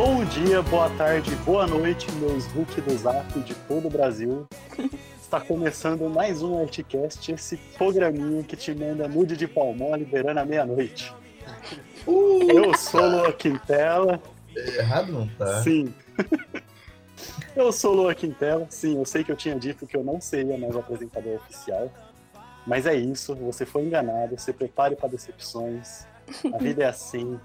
Bom dia, boa tarde, boa noite, meus Hulk do Zap de todo o Brasil. Está começando mais um Artcast, esse programinha que te manda nude de palmol liberando à meia-noite. Uh, Eu sou o Lua Quintela, errado não tá. sim. Eu sou Lua Quintela, sim, eu sei que eu tinha dito que eu não seria mais o apresentador oficial, mas é isso, você foi enganado, se prepare para decepções, a vida é assim,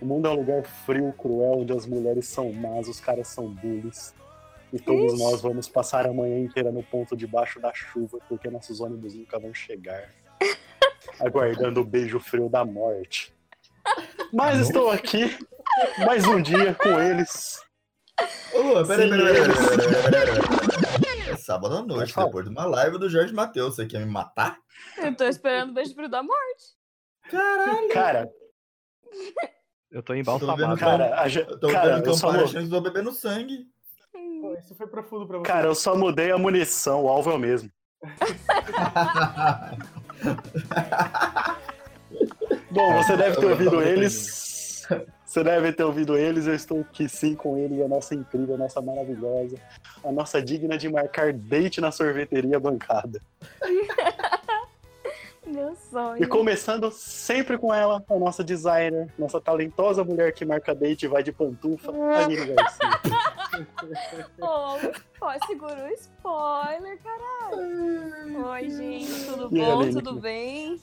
o mundo é um lugar frio, cruel, onde as mulheres são más, os caras são bullies. E todos Ixi. nós vamos passar a manhã inteira no ponto debaixo da chuva, porque nossos ônibus nunca vão chegar. Aguardando o beijo frio da morte. Mas estou aqui, mais um dia com eles. Ô, Lua, peraí, peraí, peraí, eles. peraí, peraí, peraí. É sábado à noite, depois de uma live do Jorge Matheus. Você quer me matar? Eu tô esperando o beijo frio da morte. Caralho. Cara, Eu tô em Tô vendo balsamado. cara, a, tô cara, eu só, campanha mu- achando que tô bebendo sangue. Pô, Isso foi profundo pra você. cara, eu só mudei a munição, o alvo é o mesmo. Bom, você deve ter ouvido eles. Você deve ter ouvido eles. Eu estou aqui sim com eles, a nossa incrível, a nossa maravilhosa, a nossa digna de marcar date na sorveteria bancada. Meu sonho. E começando sempre com ela, a nossa designer, nossa talentosa mulher que marca date e vai de pantufa, Aline Garcia. Oh, pô, segura o spoiler, caralho. Oi, gente, tudo E bom? Tudo bem?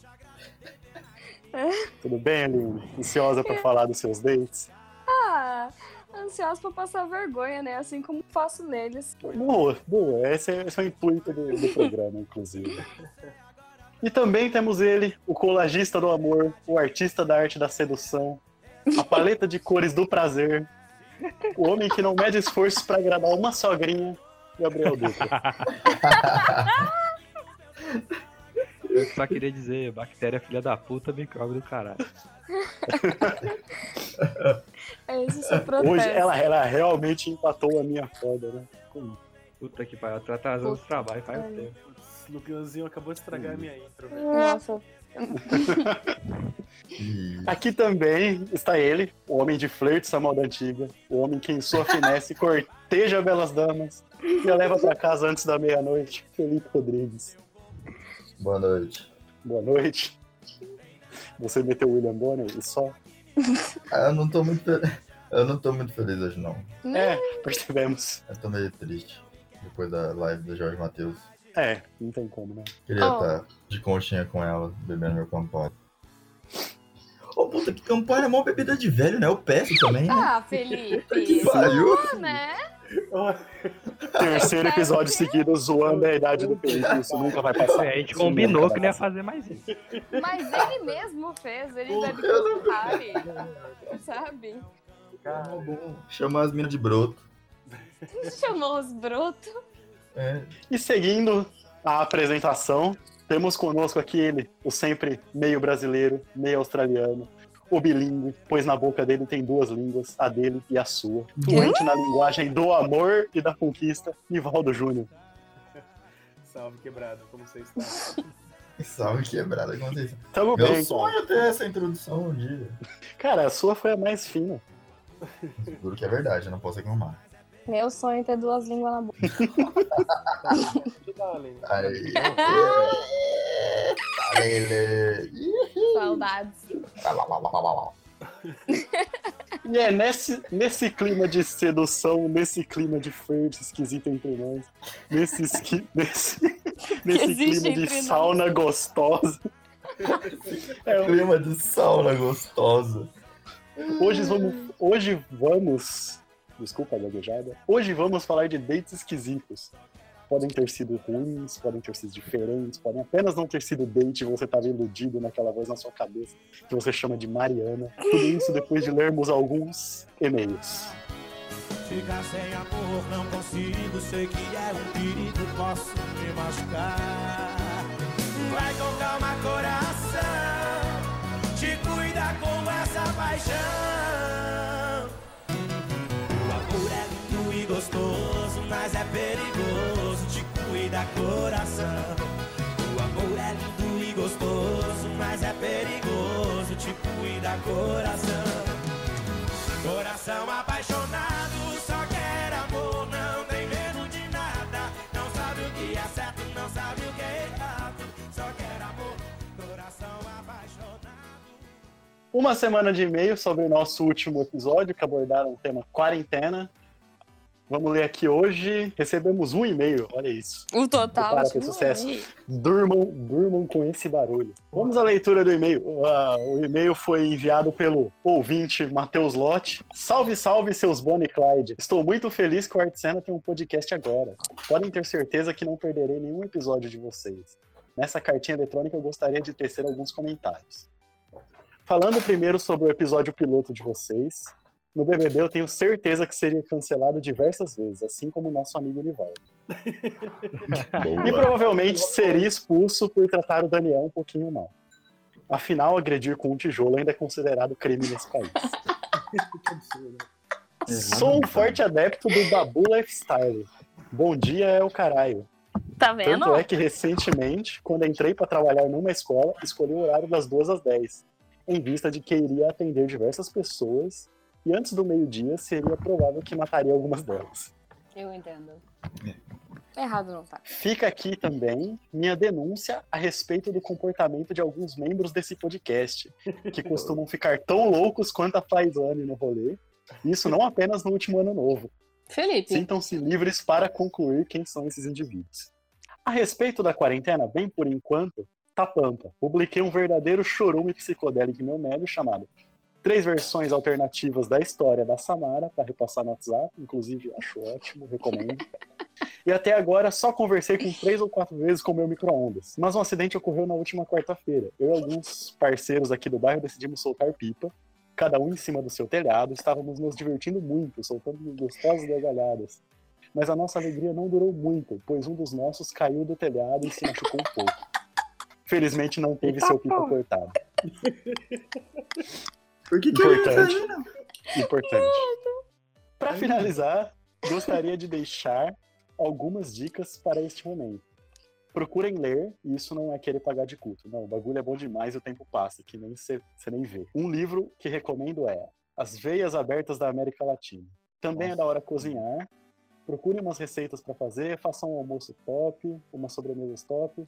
Tudo bem, Aline? Ansiosa para falar dos seus dates? Ah, ansiosa pra passar vergonha, né? Assim como faço neles. Boa, boa. Esse é, esse é o intuito do, do programa, inclusive. E também temos ele, o colagista do amor, o artista da arte da sedução, a paleta de cores do prazer, o homem que não mede esforços para agradar uma sogrinha, Gabriel Dutra. Eu só queria dizer, bactéria filha da puta, micróbio do caralho. É esse o seu protesto. Hoje ela, ela realmente empatou a minha foda, né? Puta que pariu, eu tô atrasando os trabalhos faz Ai. tempo. Putz, Luganzinho acabou de estragar a minha intro, velho. Nossa, Aqui também está ele, o homem de flerte da moda antiga, o homem que em sua finesse corteja belas damas e a leva para casa antes da meia-noite, Felipe Rodrigues. Boa noite. Boa noite. Você meteu o William Bonner e só? Ah, eu não tô muito feliz. Eu não tô muito feliz hoje, não. É, percebemos. Eu tô meio triste. Depois da live do Jorge Matheus. É, não tem como, né? Queria Oh. estar de conchinha com ela, bebendo meu Campari. Ô, puta, que Campari é mó bebida de velho, né? Eu peço também, né? Ah, Felipe. Que pariu. né? Terceiro episódio seguido zoando a idade do Felipe, isso nunca vai passar. É, a gente combinou que não ia fazer mais isso. Mas ele mesmo fez, ele bebe Campari, sabe? Tá bom. Chama as minas de broto. Chamou os brotos. É. E seguindo a apresentação, temos conosco aqui ele, o sempre meio brasileiro, meio australiano, o bilíngue, pois na boca dele tem duas línguas, a dele e a sua. Fluente na linguagem do amor e da conquista, Nivaldo Júnior. Salve, quebrado, como você está? Salve quebrada, como vocês Tamo Meu bem, sonho é ter essa introdução um dia. Cara, a sua foi a mais fina. Juro que é verdade, eu não posso reclamar. Meu sonho é ter duas línguas na boca. Saudades. E é nesse, nesse clima de sedução, nesse clima de flerte esquisito entre nós, nesse, esqui, nesse, nesse clima de nós. sauna gostosa. É, Clima de sauna gostosa. Hoje vamos, hoje vamos, desculpa a gaguejada, hoje vamos falar de dates esquisitos. Podem ter sido ruins, podem ter sido diferentes, podem apenas não ter sido date e você estava iludido naquela voz na sua cabeça que você chama de Mariana. Tudo isso depois de lermos alguns e-mails. Ficar sem amor não consigo, sei que é um perigo, posso me machucar. Vai com calma, coração, te cuida com essa paixão. perigoso, te cuida coração. O amor é lindo e gostoso, mas é perigoso, te cuida coração. Coração apaixonado, só quer amor, não tem medo de nada. Não sabe o que é certo, não sabe o que é errado. Só quer amor, coração apaixonado. Uma semana de e-mail sobre o nosso último episódio, que abordaram o tema quarentena. Vamos ler aqui hoje. Recebemos um e-mail, olha isso. O total. Tipo, pro sucesso. Durmam, durmam com esse barulho. Vamos à leitura do e-mail. Ah, o e-mail foi enviado pelo ouvinte Matheus Lotti. Salve, salve, seus Bonnie Clyde. Estou muito feliz que o Artsena tem um podcast agora. Podem ter certeza que não perderei nenhum episódio de vocês. Nessa cartinha eletrônica eu gostaria de tecer alguns comentários. Falando primeiro sobre o episódio piloto de vocês, no BBB eu tenho certeza que seria cancelado diversas vezes, assim como o nosso amigo Nivaldo. E provavelmente seria expulso por tratar o Daniel um pouquinho mal. Afinal, agredir com um tijolo ainda é considerado crime nesse país. Sou um forte adepto do Babu Lifestyle. Bom dia é o caralho. Tá vendo? Tanto é que recentemente, quando entrei para trabalhar numa escola, escolhi o horário das 2 às 10, em vista de que iria atender diversas pessoas e antes do meio-dia seria provável que mataria algumas delas. Eu entendo. Errado não tá. Fica aqui também minha denúncia a respeito do comportamento de alguns membros desse podcast, que costumam ficar tão loucos quanto a Faisane no rolê. Isso não apenas no último ano novo. Felipe. Sintam-se livres para concluir quem são esses indivíduos. A respeito da quarentena, bem por enquanto, tá pampa. Publiquei um verdadeiro chorume psicodélico em meu médio chamado Três versões alternativas da história da Samara, para repassar no WhatsApp, inclusive acho ótimo, recomendo. E até agora só conversei com três ou quatro vezes com o meu micro-ondas. Mas um acidente ocorreu na última quarta-feira. Eu e alguns parceiros aqui do bairro decidimos soltar pipa, cada um em cima do seu telhado. Estávamos nos divertindo muito, soltando gostosas gargalhadas. Mas a nossa alegria não durou muito, pois um dos nossos caiu do telhado e se machucou um pouco. Felizmente não teve seu pipa cortado. Por que, que ia Importante. não? Importante. Para finalizar, gostaria de deixar algumas dicas para este momento. Procurem ler, e isso não é querer pagar de culto. Não, o bagulho é bom demais e o tempo passa, que nem você nem vê. Um livro que recomendo é As Veias Abertas da América Latina. Também é da hora cozinhar. Procurem umas receitas para fazer, façam um almoço top, uma sobremesa top.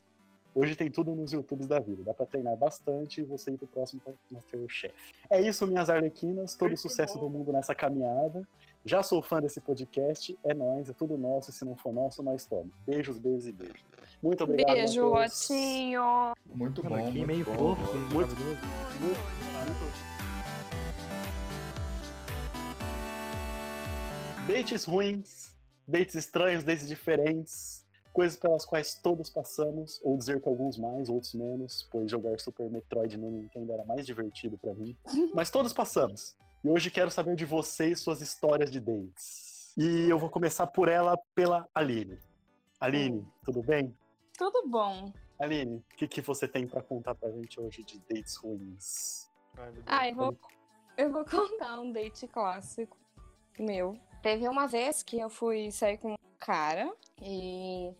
Hoje tem tudo nos YouTubes da vida. Dá para treinar bastante e você ir pro próximo Masterchef. É isso, minhas arlequinas. Todo o sucesso do mundo nessa caminhada. Já sou fã desse podcast. É nóis, é tudo nosso. Se não for nosso, nós toma. Beijos, beijos e beijos. Muito obrigado. Beijo. Otinho. Muito bom. aqui muito meio bom. fofo, Muito-. Muito, muito. Dates ruins, dates estranhos, dates diferentes, coisas pelas quais todos passamos, ou dizer que alguns mais, outros menos, pois jogar Super Metroid no Nintendo era mais divertido pra mim. Mas todos passamos. E hoje quero saber de vocês suas histórias de dates. E eu vou começar por ela, pela Aline. Aline, tudo bem? Tudo bom. Aline, o que, que você tem pra contar pra gente hoje de dates ruins? Ah, eu vou, eu vou contar um date clássico meu. Teve uma vez que eu fui sair com um cara e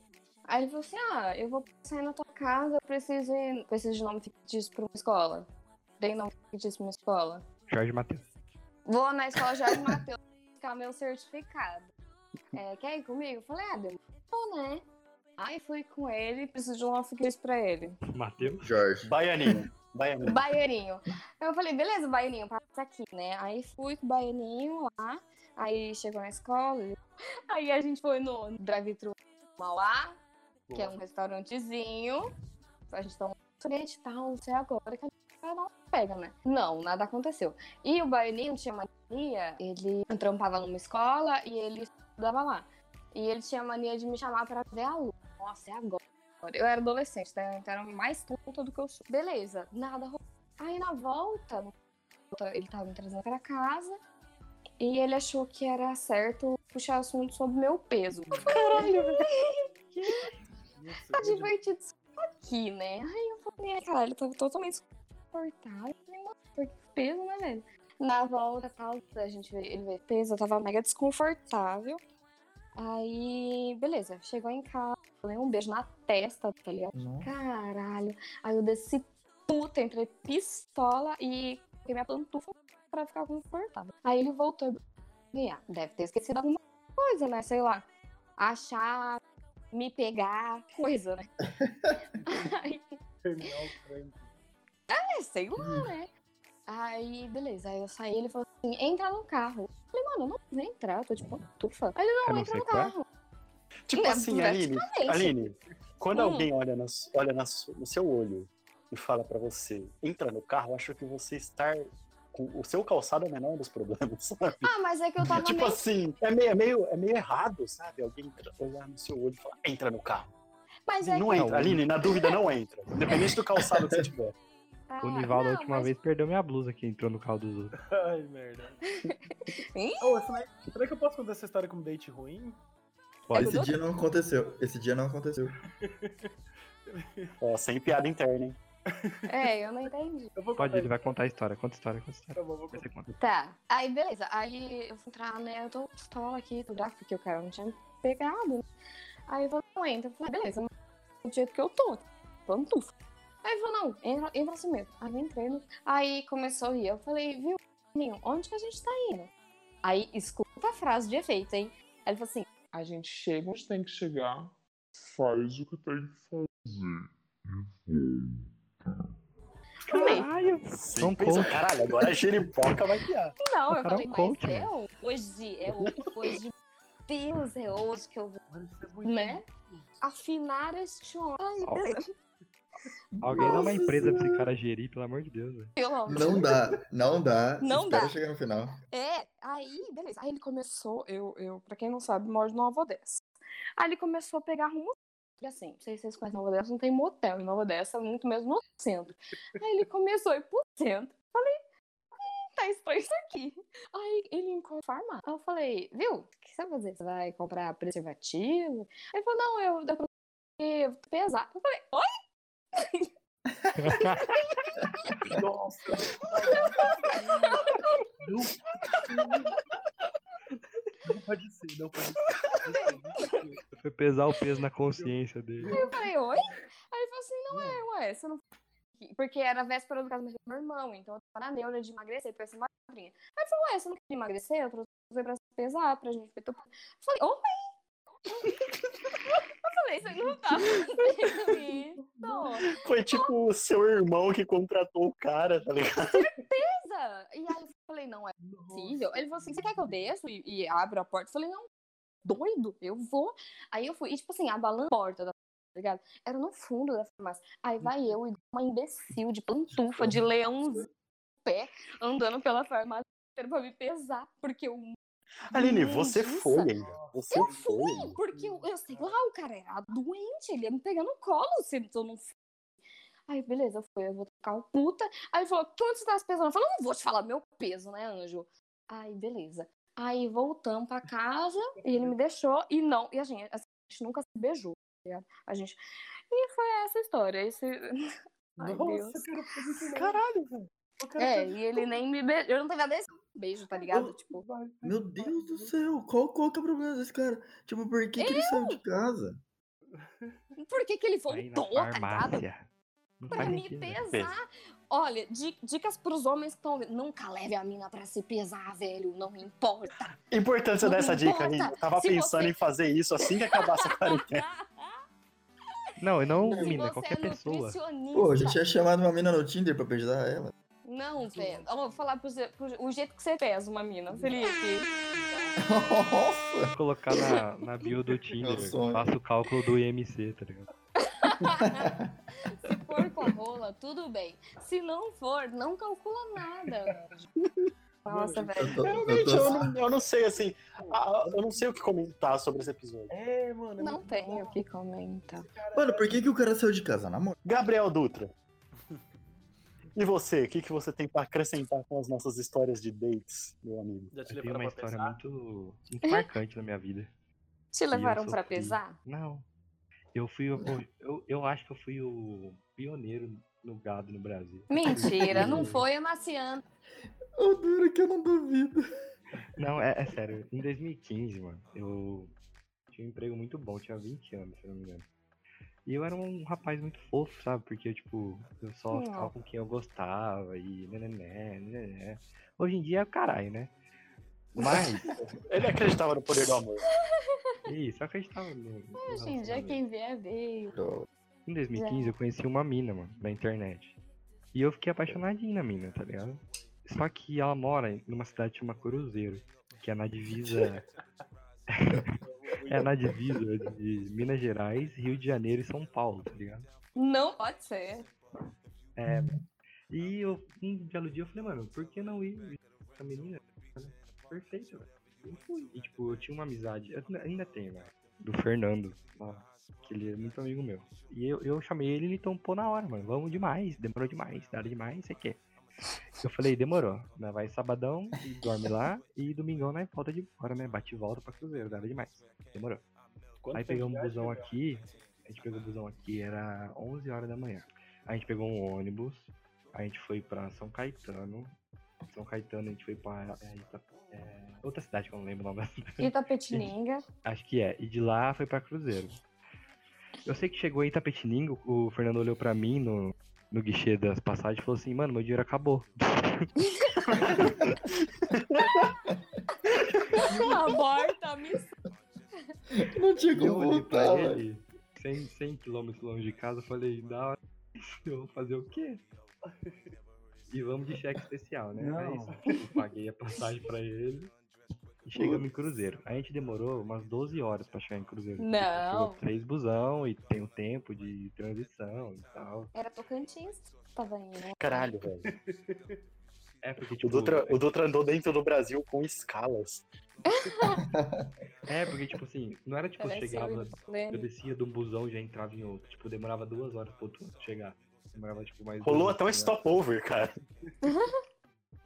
aí ele falou assim: Ah, eu vou sair na tua casa, eu preciso, ir- preciso de nome fictício pra uma escola. Dei nome fictício pra uma escola. Jorge Matheus. Vou na escola Jorge Matheus buscar meu certificado. É, quer ir comigo? Eu falei, ah, demorou, né? Aí fui com ele, preciso de um nome fictício pra ele. Matheus. Jorge. Baianinho. Baianinho. Baianinho. Eu falei, beleza, Baianinho, passa aqui, né? Aí fui com o Baianinho lá, aí chegou na escola, aí a gente foi no drive-thru Mauá, que é um restaurantezinho, a gente toma um sorvete e tal, não sei agora que a gente vai dar uma pega, né? Não, nada aconteceu. E o Baianinho tinha mania, ele trampava numa escola e ele estudava lá. E ele tinha mania de me chamar pra ver a lua. Nossa, é agora. Eu era adolescente, né? Então era mais tonta do que eu sou. Beleza, nada rolou. Aí na volta, ele tava me trazendo pra casa e ele achou que era certo puxar assunto sobre meu peso. Caralho, tá divertido isso aqui, né? Aí eu falei, "Ai, caralho, eu tava totalmente desconfortável. Eu falei, "Nossa, por que peso, né, velho? Na volta, tal, a gente vê, ele vê peso, eu tava mega desconfortável. Aí, beleza, chegou em casa, dei um beijo na testa, tá ligado? Caralho. Aí eu desci puta, entrei pistola e coloquei minha pantufa pra ficar confortável. Aí ele voltou. E, ah, deve ter esquecido alguma coisa, né? Sei lá. Achar, me pegar, coisa, né? Aí, Terminal Frank. é, sei lá, né? Aí, beleza. Aí eu saí, ele falou assim, entra no carro. Eu falei, mano, eu não vou entrar, eu tô tipo tufa. Aí ele, não, não entra no qual é. carro. Tipo Não, assim, Aline. Aline, quando Hum. alguém olha, no, olha na no seu olho e fala pra você, entra no carro, eu acho que você estar com o seu calçado é o menor dos problemas, sabe? Ah, mas é que eu tava tipo meio... assim, é meio, é, meio, é meio errado, sabe? Alguém entra- olhar no seu olho e falar, entra no carro. Mas é não que... entra, Aline, na dúvida não entra. Independente do calçado que você tiver. Ah, O Nivaldo, a última mas- vez, perdeu minha blusa que entrou no carro dos outros. Ai, merda. Ô, será, será que eu posso contar essa história como date ruim? Pode. Esse dia não aconteceu. Esse dia não aconteceu. Ó, sem piada interna, hein? É, eu não entendi. Eu vou Pode, ele vai contar a história. Conta a história, conta a história. Tá bom, vou Vai contar. conta. Tá, aí beleza. Aí eu fui entrar, né? Eu tô pistola aqui, tudo grave, porque o cara não tinha me pegado. né? Aí eu falei, não entra. Eu falei, beleza, do jeito que eu tô, pantufa. Aí ele falou, não, entra, entra assim mesmo. Aí eu entrei, no... aí começou a ir. Eu falei, viu, Ninho, onde que a gente tá indo? Aí escuta a frase de efeito, hein? Aí ele falou assim, A gente chega onde tem que chegar, faz o que tem que fazer. eu falei, Sim, São pensa, coach. caralho, agora a giripoca vai piar. não, O eu cara é falei, um mas coach, é hoje, é hoje. Deus, é hoje que eu vou, Mano, é né? Afinar este homem. Alguém dá uma Nossa empresa pra esse cara gerir, pelo amor de Deus, velho. Pelo amor Não dá, não dá. Não Espera dá. chegar no final. É, aí, beleza. Aí ele começou, eu, eu, pra quem não sabe, moro em Nova Odessa. Aí ele começou a pegar rumo. E assim, não sei se vocês conhecem Nova Odessa, não tem motel em Nova Odessa, muito mesmo no centro. Aí ele começou a ir pro centro. Falei, hum, tá estranho isso aqui. Aí ele encontrou farmácia. Aí eu falei, viu, o que você vai fazer? Você vai comprar preservativo? Aí ele falou, não, eu, eu procurei pesar. Eu falei, oi? Nossa. Não pode ser, não pode ser. Foi pesar o peso na consciência dele. Eu falei, oi? Aí ele falou assim, não é, ué, você não Porque era a véspera do casamento do meu irmão, então eu tava na neura de emagrecer, pra ser madrinha. Aí ele falou, ué, você não quer emagrecer? Eu trouxe você pra pesar, pra gente. Eu falei, oi? Eu falei, você não tá fazendo isso. Foi tipo o seu irmão que contratou o cara, tá ligado? Beleza. E aí eu falei, não é possível. Ele falou assim, você quer que eu desça e, e abra a porta? Eu falei, não, doido, eu vou. Aí eu fui, e tipo assim, abalando a porta da tá ligado? Era no fundo da farmácia. Aí vai eu e uma imbecil de pantufa, de leãozinho no pé, andando pela farmácia pra me pesar, porque eu... Aline, você foi ainda. Você Eu foi. fui, porque eu, eu sei lá, o cara era doente, ele ia me pegar no colo se eu não fui. Aí, beleza, eu fui, eu vou ficar o puta. Aí ele falou, quanto você tá se pesando? Eu falei, não vou te falar meu peso, né, anjo? Aí, beleza. Aí voltamos pra casa e ele me deixou e não. E a gente, a gente nunca se beijou, tá ligado? A gente. E foi essa história. Esse... Ai, Deus. Nossa, cara, foi bom. Caralho, velho. É, e ele nem me beijou. Eu não teve nada desse beijo, tá ligado? Tipo, Vai. Meu Deus do céu, qual, qual que é o problema desse cara? Tipo, por que, que ele saiu de casa? por que, que ele Aí na voltou, tá ligado? Não Pra me sentido, pesar. Olha, di- dicas pros homens que estão. Nunca leve a mina pra se pesar, velho. Não importa. Importância Não dessa dica, importa. Aline. Eu tava Se pensando você- em fazer isso assim que acabasse a quarentena. Não, e não, Se mina, você qualquer é pessoa. Pô, a gente tinha chamado uma mina no Tinder pra beijar ela. Não, velho. Eu vou falar pro, Zé- pro- o jeito que você pesa uma mina, Felipe. Nossa! Vou colocar na, na bio do Tinder. sonho. Faço o cálculo do IMC, tá ligado? Se for com a rola, tudo bem. Se não for, não calcula nada. Nossa, Eu velho. tô, eu Realmente, tô- eu não, eu não sei, assim, ah, eu não sei o que comentar sobre esse episódio. É, mano. é Não muito tenho o que comentar. Mano, por que, que o cara saiu de casa? Na moral. Gabriel Dutra. E você, o que, que você tem pra acrescentar com as nossas histórias de dates, meu amigo? Já te Eu tenho levaram uma pra história muito, muito marcante na minha vida. Te eu levaram pra sofri. pesar? Não. Eu fui o, eu, eu acho que eu fui o pioneiro no gado no Brasil. Mentira, não foi a Marciana. O duro que eu não duvido. Não, é, é sério. Em 2015, mano, eu tinha um emprego muito bom, tinha 20 anos, se eu não me engano. E eu era um rapaz muito fofo, sabe? Porque, tipo, eu só Hum. ficava com quem eu gostava e nenené, nenené. Hoje em dia é o caralho, né? Mas, Ele acreditava no poder do amor. isso, eu acreditava no. Hoje em dia, quem vier, veio. Em 2015 eu conheci uma mina, mano, na internet. E eu fiquei apaixonadinho na mina, tá ligado? Só que ela mora numa cidade chamada Cruzeiro, que é na divisa. é na divisa de Minas Gerais, Rio de Janeiro e São Paulo, tá ligado? Não pode ser. É, e eu, um belo dia eu falei, mano, por que não ir com a menina? Perfeito, velho. Eu fui. E tipo, eu tinha uma amizade, eu ainda- tenho, velho, do Fernando, que ele é muito amigo meu. E eu, eu chamei ele e ele tompou na hora, mano. Vamos demais, demorou demais, nada demais, você quer. Eu falei, demorou. Né? Vai sabadão, e dorme lá, e domingão nós volta de fora, né? Bate e volta pra Cruzeiro, nada demais. Demorou. Quanto Aí pegamos um busão aqui. A gente pegou o busão aqui, era 11 horas da manhã. A gente pegou um ônibus. A gente foi pra São Caetano. São Caetano a gente foi pra é, Ita- é, outra cidade que eu não lembro o nome da cidade. Itapetininga. Acho que é. E de lá foi pra Cruzeiro. Eu sei que chegou em Itapetininga, o Fernando olhou pra mim no, no guichê das passagens e falou assim, mano, meu dinheiro acabou. Aborta a missão. Não tinha como voltar, velho. ele, 100, 100 km longe de casa, eu falei, da hora, eu vou fazer o quê? E vamos de cheque especial, né? Não. Aí eu paguei a passagem pra ele e chegamos em Cruzeiro. A gente demorou umas 12 horas pra chegar em Cruzeiro. porque Não. Pegou três busão e tem o tempo de transição e tal. Era Tocantins. Tava indo. né? Caralho, velho. É porque, O tipo, Dutra, o Dutra andou dentro do Brasil com escalas. é porque, tipo assim, não era tipo, eu chegava, o eu descia de um busão e já entrava em outro. Tipo, demorava duas horas pro outro chegar. Demorava, tipo, mais Rolou até um stopover, cara.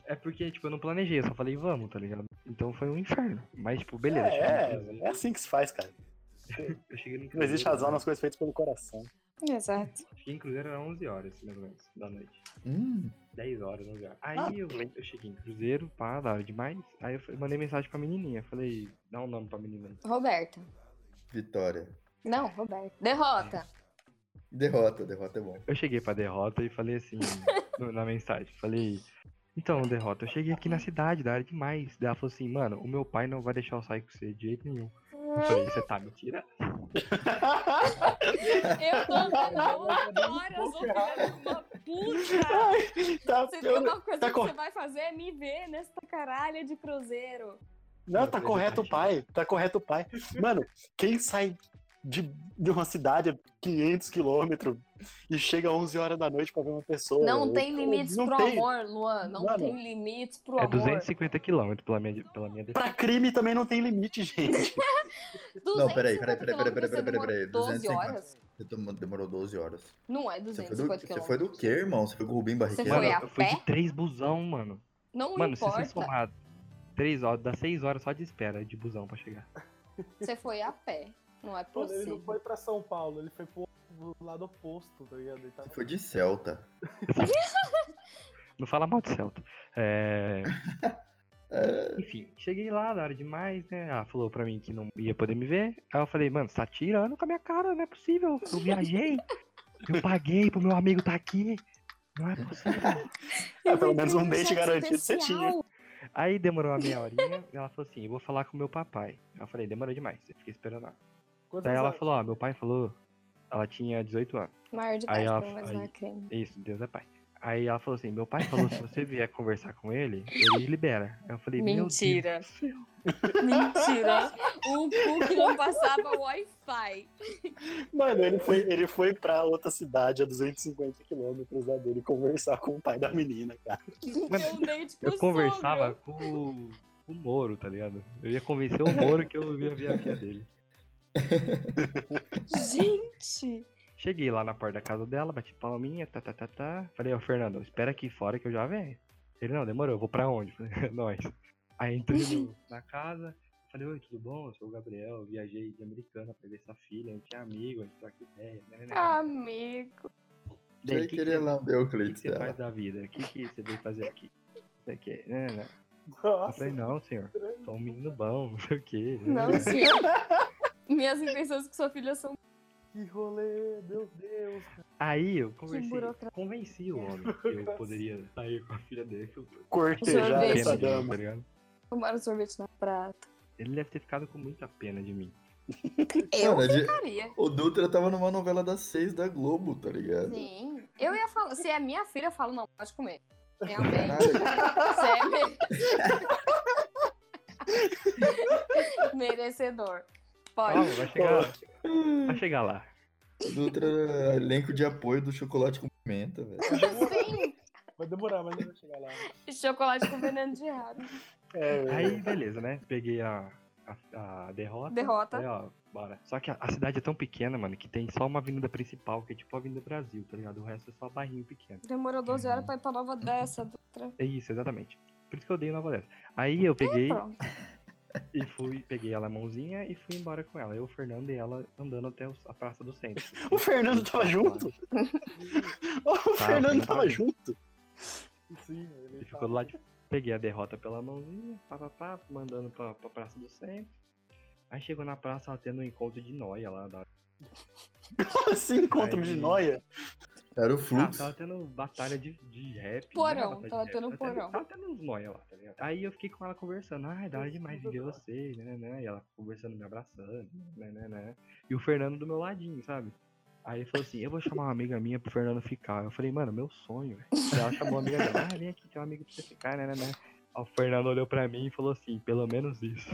É porque, tipo, eu não planejei, eu só falei, vamos, tá ligado? Então foi um inferno. Mas, tipo, beleza. É, é, é assim que se faz, cara. Eu cheguei no Não existe razão nas coisas feitas pelo coração. Exato. Cheguei em Cruzeiro era 11 horas, mais ou menos, da noite. Hum, 10 horas, 11 horas. Aí Ah, eu, eu cheguei em Cruzeiro, pá, da hora demais. Aí eu mandei mensagem pra menininha. Falei, dá um nome pra menina. Roberta. vitória. Não, Roberta. Derrota. Derrota, derrota é bom. Eu cheguei pra derrota e falei assim, na mensagem, falei, então, derrota, eu cheguei aqui na cidade, da hora demais. Daí ela falou assim, mano, o meu pai não vai deixar eu sair com você de jeito nenhum. Eu falei, você tá mentira? Eu tô andando horas, ô de uma puta. Tá, Você tem uma coisa tá que co- você vai fazer é me ver nessa caralha de cruzeiro. Não, tá correto o pai. Tá correto o pai. Mano, quem sai de, de uma cidade a 500 quilômetros e chega às 11 horas da noite pra ver uma pessoa? Não tem Eu- limites não pro tem. amor, Luan. Não Mano, tem limites pro É amor. 250 quilômetros pela minha, pela minha defesa. Pra crime também não tem limite, gente. Não, peraí, 250 peraí, peraí, peraí, peraí, peraí, peraí, você demorou 12 250. horas? Você demorou 12 horas. Não é Você foi, 250 do, você foi do quê, irmão? Você foi com o Rubim Barrichello? foi a eu fui de pé? três busão, mano. Não mano, se importa. você somar 3 horas, dá 6 horas só de espera de busão pra chegar. Você foi a pé. Não é Mano, ele não possível. foi pra São Paulo, ele foi pro lado oposto, tá ligado? Ele tava... Você foi de Celta. Não fala mal de Celta. É... É, Enfim, cheguei lá, da hora demais, né? Ela falou pra mim que não ia poder me ver. Aí eu falei, mano, você tá tirando com a minha cara, não é possível. Eu viajei, eu paguei pro meu amigo tá aqui. Não é possível. Ah, pelo menos um date garantido você tinha. Aí demorou uma meia horinha, e ela falou assim, eu vou falar com meu papai. Eu falei, demorou demais, eu fiquei esperando lá. Quantos Daí ela anos? falou, ó, meu pai falou, ela tinha 18 anos. Maior de idade, ela- aí- não é crime. Isso, Deus é pai. Aí ela falou assim, meu pai falou, se você vier conversar com ele, ele libera. Aí eu falei, Mentira. Mentira. O PUC não passava Wi-Fi. Mano, ele foi, ele foi pra outra cidade a 250 quilômetros da dele conversar com o pai da menina, cara. Com Eu o conversava com o, com o Moro, tá ligado? Eu ia convencer o Moro que eu ia ver a filha dele. Gente. Cheguei lá na porta da casa dela, bati palminha, tá, tá, tá, tá. Falei, ó, Fernando, espera aqui fora que eu já venho. Ele, não, demorou, eu vou pra onde? Falei, nós. Aí entrei no- na casa, falei, oi, tudo bom? Eu sou o Gabriel, eu viajei de Americana pra ver sua filha, a gente é amigo, a gente troca ideia, né, né. Amigo. Daí, Sei que que que você- o O que, clipe que você faz da vida? O que, que você veio fazer aqui? Você quer? Né, né, né. Eu Nossa, falei, não, senhor, sou um menino bom, não sei o quê. Não, senhor. Minhas intenções com sua filha são. que rolê, meu Deus. cara. Aí eu conversei, convenci o homem que eu poderia sair com a filha dele. Cortejar Sorvete. essa pena de mim, dama. tá ligado? Tomaram sorvete na prata. Ele deve ter ficado com muita pena de mim. Eu de- ficaria. O Dutra tava numa novela das seis da Globo, tá ligado? Sim. Eu ia falar, se é minha filha, eu falo, não, pode comer. Realmente. Caralho. Você é. Calma, Pode. vai chegar. Vai chegar lá. Dutra, elenco de apoio do chocolate com pimenta, velho. Sim, Vai demorar, mas vai chegar lá. chocolate com veneno de rato. É, Aí, beleza, né? Peguei a, a, a derrota. Derrota. Falei, ó, bora. Só que a, a cidade é tão pequena, mano, que tem só uma avenida principal, que é tipo a Avenida Brasil, tá ligado? O resto é só bairrinho pequeno. Demorou 12 horas pra ir pra Nova dessa, Dutra. É isso, exatamente. Por isso que eu odeio Nova Odessa. Aí eu peguei Pronto. E fui, peguei ela a mãozinha e fui embora com ela. Eu, o Fernando e ela andando até a Praça do Centro. O Fernando tava junto? O Fernando tava junto? Sim, ele Ele ficou tá- do lado de... Peguei a derrota pela mãozinha, pá, pá, pá, mandando pra, pra Praça do Centro. Aí chegou na praça, tava tendo um encontro de noia lá. Da... Assim, encontro de Aí- noia. Era o Ah, fluxo. tava tendo batalha de, de rap. né? Porão, de tava rap, tendo um tava porão. Tava tendo uns noia lá, tá ligado? Aí eu fiquei com ela conversando. Ai, da hora demais de ver você, né, né, né. E ela conversando, me abraçando, né, né, né. E o Fernando do meu ladinho, sabe? Aí ele falou assim, eu vou chamar uma amiga minha pro Fernando ficar. Eu falei, mano, meu sonho. Aí ela chamou uma amiga dela, ah, vem aqui, tem uma amiga pra você ficar, né, né, né. O Fernando olhou pra mim e falou assim, pelo menos isso.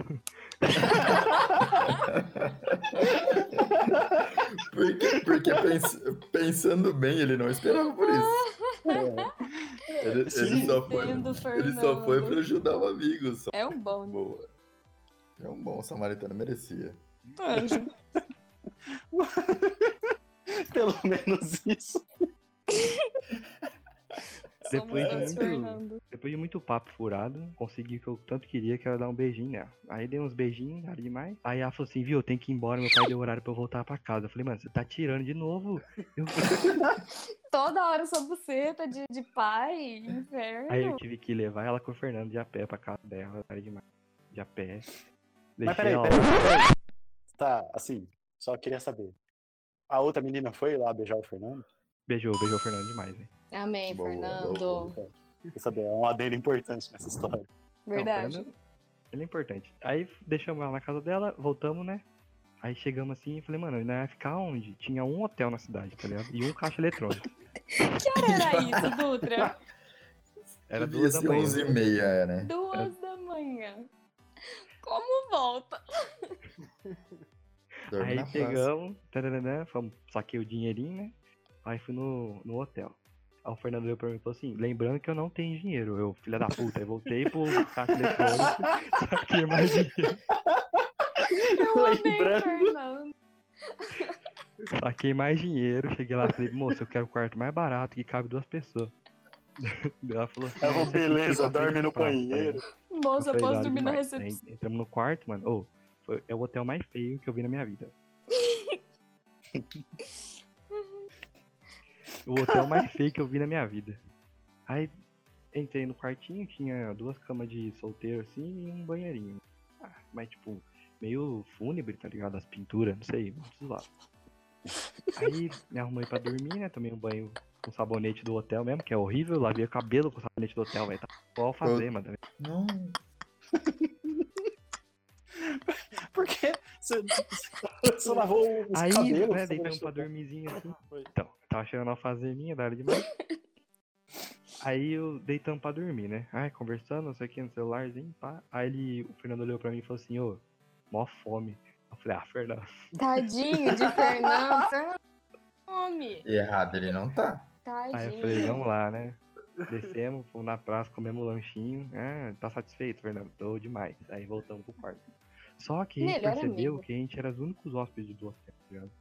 Porque, porque pens- pensando bem, ele não esperava por isso. É. Ele, ele só foi, ele só foi pra ajudar o amigo. Só. É um bom, né? Boa. É um bom samaritano, merecia. Anjo. Pelo menos isso. Depois de muito- Fernando. Depois de muito papo furado, consegui o que eu tanto queria, que era dar um beijinho nela. Aí dei uns beijinhos, nada demais. Aí ela falou assim, viu, tem que ir embora, meu pai deu horário pra eu voltar pra casa. Eu falei, mano, você tá tirando de novo. Eu- Toda hora sua buceta de, de pai, inferno. Aí eu tive que levar ela com o Fernando de a pé pra casa dela, nada demais. De a pé. Mas Deixei peraí, ela peraí, peraí. Tá, assim, só queria saber. A outra menina foi lá beijar o Fernando? Beijou, beijou o Fernando demais, hein. Amém, Boa, Fernando. boa, Quer saber, é um adendo importante nessa história. Não, Verdade. Fernando, ele é importante. Aí deixamos ela na casa dela, voltamos, né? Aí chegamos assim e falei, mano, ainda vai ficar onde? Tinha um hotel na cidade, tá ligado? E um caixa eletrônico. Que hora era isso, Dutra? Era duas da manhã. 11 e meia, é, né? Duas da manhã. Como volta? Dorme Aí chegamos, tararana, fomos, saquei o dinheirinho, né? Aí fui no, no hotel. Aí o Fernando veio pra mim e falou assim, lembrando que eu não tenho dinheiro, eu, filha da puta. Aí voltei pro caixa eletrônico, saquei mais dinheiro. Eu amei, Lembrando. Fernando. Saquei mais dinheiro, cheguei lá e falei, moça, eu quero o quarto mais barato que cabe duas pessoas. Ela falou assim, Ela falou, "Esse aqui beleza, dorme no do prato", tá banheiro. ligado? Moça, Eu falei, posso "Nada dormir na demais". recepção. Entramos no quarto, mano. Ô, foi- é o hotel mais feio que eu vi na minha vida. o hotel mais feio que eu vi na minha vida. Aí entrei no quartinho, tinha duas camas de solteiro assim e um banheirinho. Ah, mas tipo, meio fúnebre, tá ligado? As pinturas, não sei, muito zoado. Aí me arrumei pra dormir, né? Tomei um banho com sabonete do hotel mesmo, que é horrível. Lavei o cabelo com sabonete do hotel, velho. Tá igual fazer, mano. Não, Por quê? Você, você lavou os Aí, cabelos? né, você deitamos pra dormirzinho assim. Então, tava chegando a fazeminha, da hora demais. Aí eu deitamos pra dormir, né? Ai, conversando, não sei o que, no celularzinho, pá. Aí ele, o Fernando olhou pra mim e falou assim, ô, mó fome. Eu falei, ah, Fernando. Tadinho de Fernando. Fernando, come. errado ele não tá. Aí eu falei, Tadinho. vamos lá, né? Descemos, fomos na praça, comemos um lanchinho. Ah, tá satisfeito, Fernando? Tô demais. Aí voltamos pro quarto. Só que a gente Melhor percebeu amigo. que a gente era os únicos hóspedes do hotel, tá ligado?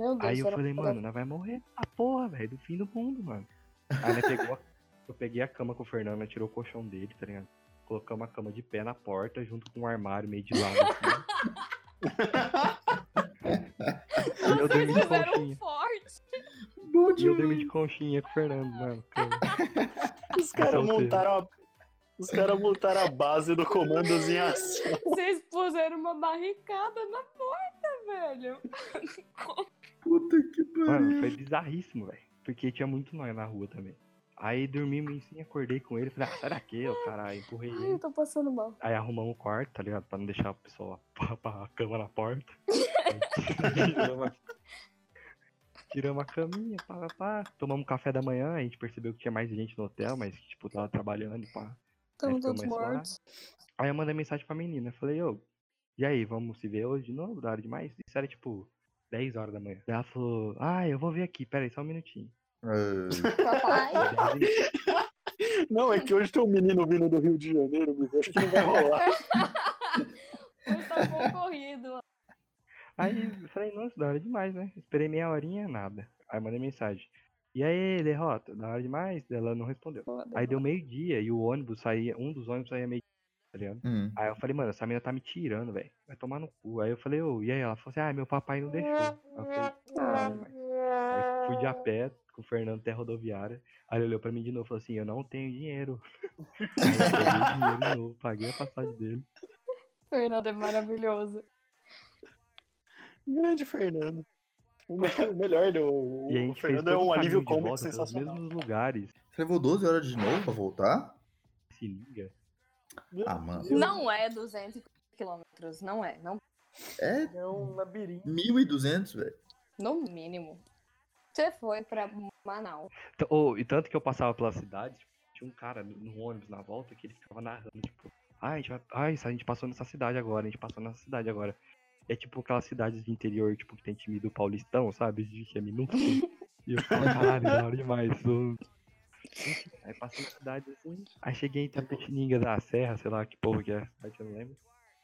Meu Deus, Aí eu falei, mano, nós vai morrer a porra, velho, do fim do mundo, mano. Aí né, pegou a- eu peguei a cama com o Fernando, né, tirou o colchão dele, tá ligado? Colocamos a cama de pé na porta, junto com um armário meio de lado assim. e eu Vocês dormi de fizeram um conchinha. forte. E eu dormi de conchinha com o Fernando, mano. cama. Os caras montaram a... Os caras montaram a base do comandos em ação. Vocês puseram uma barricada na porta, velho. Puta que Mano, pariu. foi bizarríssimo, velho. Porque tinha muito nóia na rua também. Aí dormimos assim, acordei com ele, falei, ah, sai daqui, ô caralho, empurrei Ai, ele. eu tô passando mal. Aí arrumamos o quarto, tá ligado? Pra não deixar o pessoal pra cama na porta. Tiramos a- a caminha, pá, pá, pá. Tomamos café da manhã, a gente percebeu que tinha mais gente no hotel, mas, tipo, tava trabalhando, pá. Estamos todos mortos. Aí eu mandei mensagem pra menina, falei, ô, e aí, vamos se ver hoje de novo? Da hora demais? Isso era, tipo, 10 horas da manhã. Daí ela falou, ah, eu vou ver aqui, pera aí, só um minutinho. Papai, e- Não, é que hoje tem um menino vindo do Rio de Janeiro, mas acho que não vai rolar. hoje tá concorrido. Aí eu falei, nossa, da hora demais, né? Esperei meia horinha, nada. Aí mandei mensagem. E aí, derrota, da hora demais? Ela não respondeu. Aí deu meio-dia e o ônibus saía, um dos ônibus saía meio tá ligado? hum. Aí eu falei, mano, essa menina tá me tirando, velho. Vai tomar no cu. Aí eu falei, ô, e aí? Ela falou assim, ah, meu papai não deixou. Aí eu falei, ah. Aí eu fui de a pé com o Fernando até a rodoviária. Aí ele olhou pra mim de novo e falou assim, eu não tenho dinheiro. Aí eu peguei dinheiro de novo, paguei a passagem dele. Fernando é maravilhoso. Grande Fernando. O me- o melhor do. E O Fernando é um alívio cômico sensacional. mesmos lugares. Você levou 12 horas de novo pra voltar? Se liga. Ah, mano. Não é 200 quilômetros, não é. Não, É É um labirinto. 1.200, velho. no mínimo. Você foi pra Manaus. Ô, e tanto que eu passava pela cidade, tinha um cara no, ônibus na volta que ele ficava narrando, tipo, ai, a gente vai. Ai, a gente passou nessa cidade agora, a gente passou nessa cidade agora. É tipo aquelas cidades de interior, tipo, que tem time do Paulistão, sabe? De que é minúsculo. E eu ficava, caralho, demais. Aí passei na cidade assim. Aí cheguei em Tapetininga da Serra, sei lá que porra que é, a cidade eu não lembro.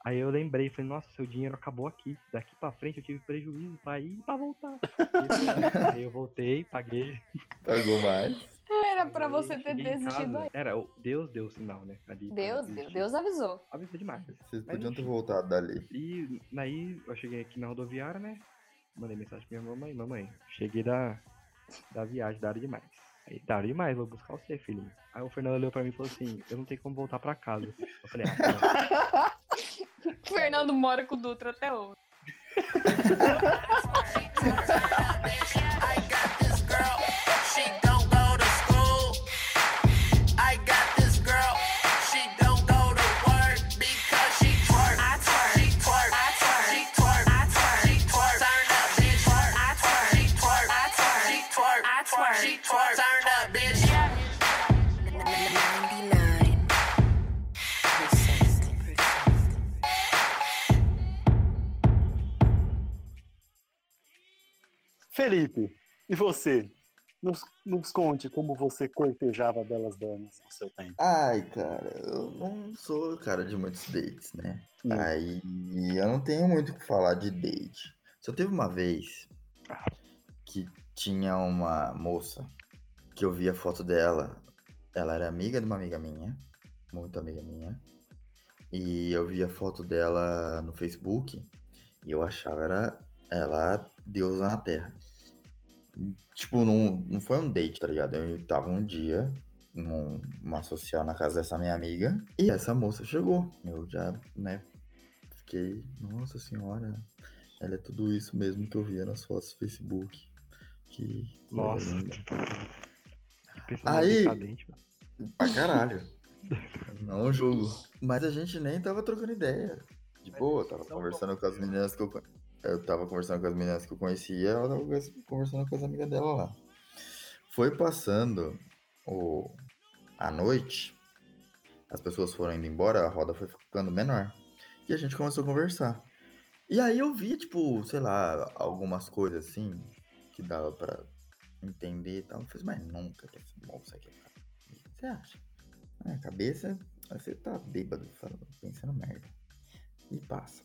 Aí eu lembrei, falei, nossa, seu dinheiro acabou aqui. Daqui pra frente eu tive prejuízo pra ir e pra voltar. aí eu voltei, paguei. Pagou mais. Era pra Aí você ter desistido aí. Era, o- Deus deu o sinal, né? Ali, Deus, desistir. Deus, Deus avisou. Avisou demais. Vocês Mas podiam ter voltado dali. E aí eu cheguei aqui na rodoviária, né? Mandei mensagem pra minha mamãe, mamãe, cheguei da, da viagem, da hora demais. Aí, hora demais, vou buscar você, filhinho. Aí o Fernando olhou pra mim e falou assim, eu não tenho como voltar pra casa. Eu falei, ah, tá. Fernando mora com o Dutra até hoje. Felipe, e você? Nos, nos conte como você cortejava belas damas no seu tempo. Ai, cara, eu não sou cara de muitos dates, né? Hum. Aí eu não tenho muito o que falar de date. Só teve uma vez que tinha uma moça que eu vi a foto dela. Ela era amiga de uma amiga minha, muito amiga minha. E eu vi a foto dela no Facebook e eu achava era ela deusa na terra. Tipo, não, não foi um date, tá ligado? Eu tava um dia num- numa social na casa dessa minha amiga e essa moça chegou. Eu já, né, fiquei, nossa senhora, ela é tudo isso mesmo que eu via nas fotos do Facebook. Que Nossa. linda. Que Aí- decadente. Pra caralho. Não julgo. Mas a gente nem tava trocando ideia. De boa, eu tava conversando com as meninas que eu. Eu tava conversando com as meninas que eu conhecia, ela tava convers- conversando com as amigas dela lá. Foi passando o... a noite, as pessoas foram indo embora, a roda foi ficando menor. E a gente começou a conversar. E aí eu vi, tipo, sei lá, algumas coisas assim, que dava pra entender e tal. Eu fiz, mas nunca que essa moça aqui. O que você acha? Na minha cabeça, você tá bêbado, pensando merda. E passa.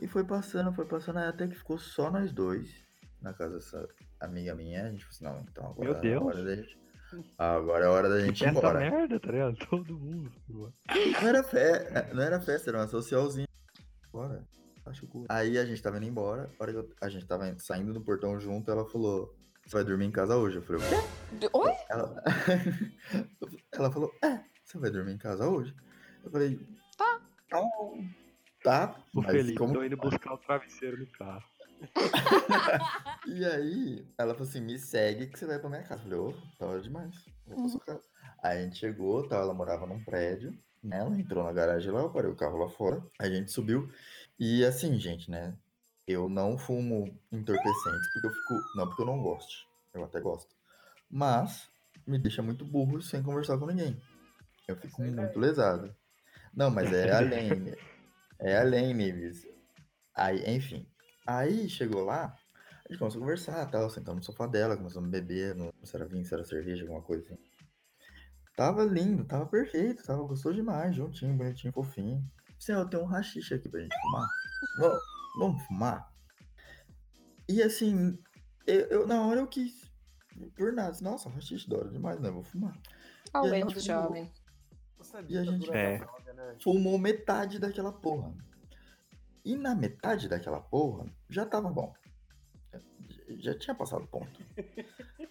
E foi passando, foi passando, aí até que ficou só nós dois na casa dessa amiga minha. A gente falou assim, não, então agora Meu é Deus. a hora da gente. Agora é a hora da gente ir embora. merda, tá ligado? Todo mundo. Não era, fe... não era festa, era uma socialzinha. Bora. Acho cool. Aí a gente tava indo embora, a hora que eu- a gente tava indo- saindo do portão junto, ela falou, você vai dormir em casa hoje? Eu falei, o quê? Oi? Ela, ela falou, é, você vai dormir em casa hoje? Eu falei, Tá. Não. Tá, O mas Felipe, como... tô indo buscar o travesseiro no carro. E aí, ela falou assim, me segue que você vai pra minha casa. Eu falei, ô, tá hora demais. Vou pra sua casa. Aí a gente chegou, tá, ela morava num prédio, né? Ela entrou na garagem lá, eu parei o carro lá fora. Aí a gente subiu. E assim, gente, né? eu não fumo entorpecentes porque eu fico. Não porque eu não gosto. Eu até gosto. Mas me deixa muito burro sem conversar com ninguém. Eu fico aí muito é- lesado. Não, mas é além. é além, Nives. Aí, enfim. Aí chegou lá, a gente começou a conversar, tal, sentamos no sofá dela, começamos a beber, não sei se era vinho, se era cerveja, alguma coisa assim. Tava lindo, tava perfeito, tava gostoso demais, juntinho, bonitinho, fofinho. Assim, eu tenho um rachixe aqui pra gente fumar. Vamos, vamos fumar? E assim, eu, eu- na hora eu quis. Por nada, disse, nossa, rachixe, da hora demais, né? Vou fumar. Olha E o a erro gente do jovem. E a gente- É. né? Fumou metade daquela porra. E na metade daquela porra, já tava bom. Já- tinha passado o ponto.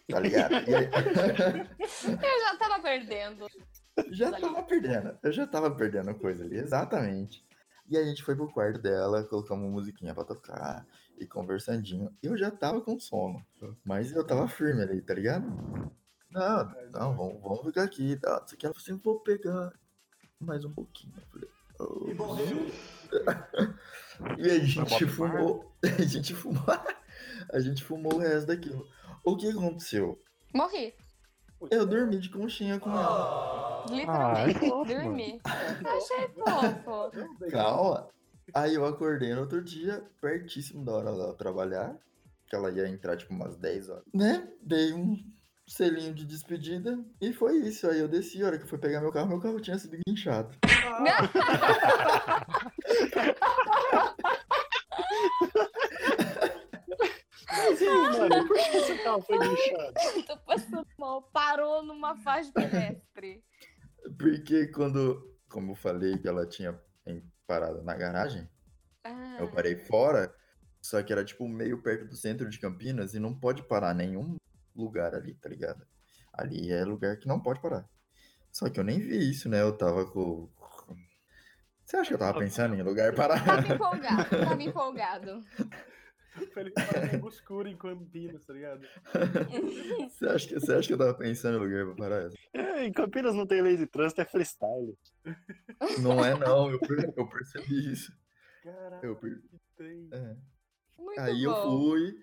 Tá ligado? Aí- Eu já tava perdendo. já tava perdendo. Eu já tava perdendo coisa ali, exatamente. E a gente foi pro quarto dela, colocamos uma musiquinha pra tocar e conversandinho. Eu já tava com sono, mas eu tava firme ali, tá ligado? Não, não, vamos, vamos ficar aqui. Tá? Isso aqui ela falou assim, vou pegar mais um pouquinho. Eu falei, "Oh, E morreu. E a gente fumou. A gente fumou. A gente fumou o resto daquilo. O que aconteceu? Morri. Eu dormi de conchinha com ela. Literalmente. Ah, é dormi. Achei fofo. Calma. Aí eu acordei no outro dia, pertíssimo da hora dela trabalhar. Que ela ia entrar tipo umas 10 horas. Né? Dei um selinho de despedida e foi isso. Aí eu desci, a hora que eu fui pegar meu carro, meu carro tinha sido guinchado. Mano, por que esse carro foi guinchado? Tô passando mal. Parou numa faixa de pedestre. Porque quando, como eu falei que ela tinha parado na garagem, Ah, Eu parei fora, só que era tipo meio perto do centro de Campinas e não pode parar nenhum lugar ali, tá ligado? Ali é lugar que não pode parar. Só que eu nem vi isso, né? Eu tava com. Você acha que eu tava pensando em lugar para. Tava empolgado, tava empolgado. Ele tava no escuro em Campinas, tá ligado? Você acha, que, você acha que eu tava pensando em lugar pra parar? É, em Campinas não tem lei de trânsito, é freestyle. Não é, não. Eu, eu percebi isso. Caralho, Eu per-. É. Muito Aí eu bom. fui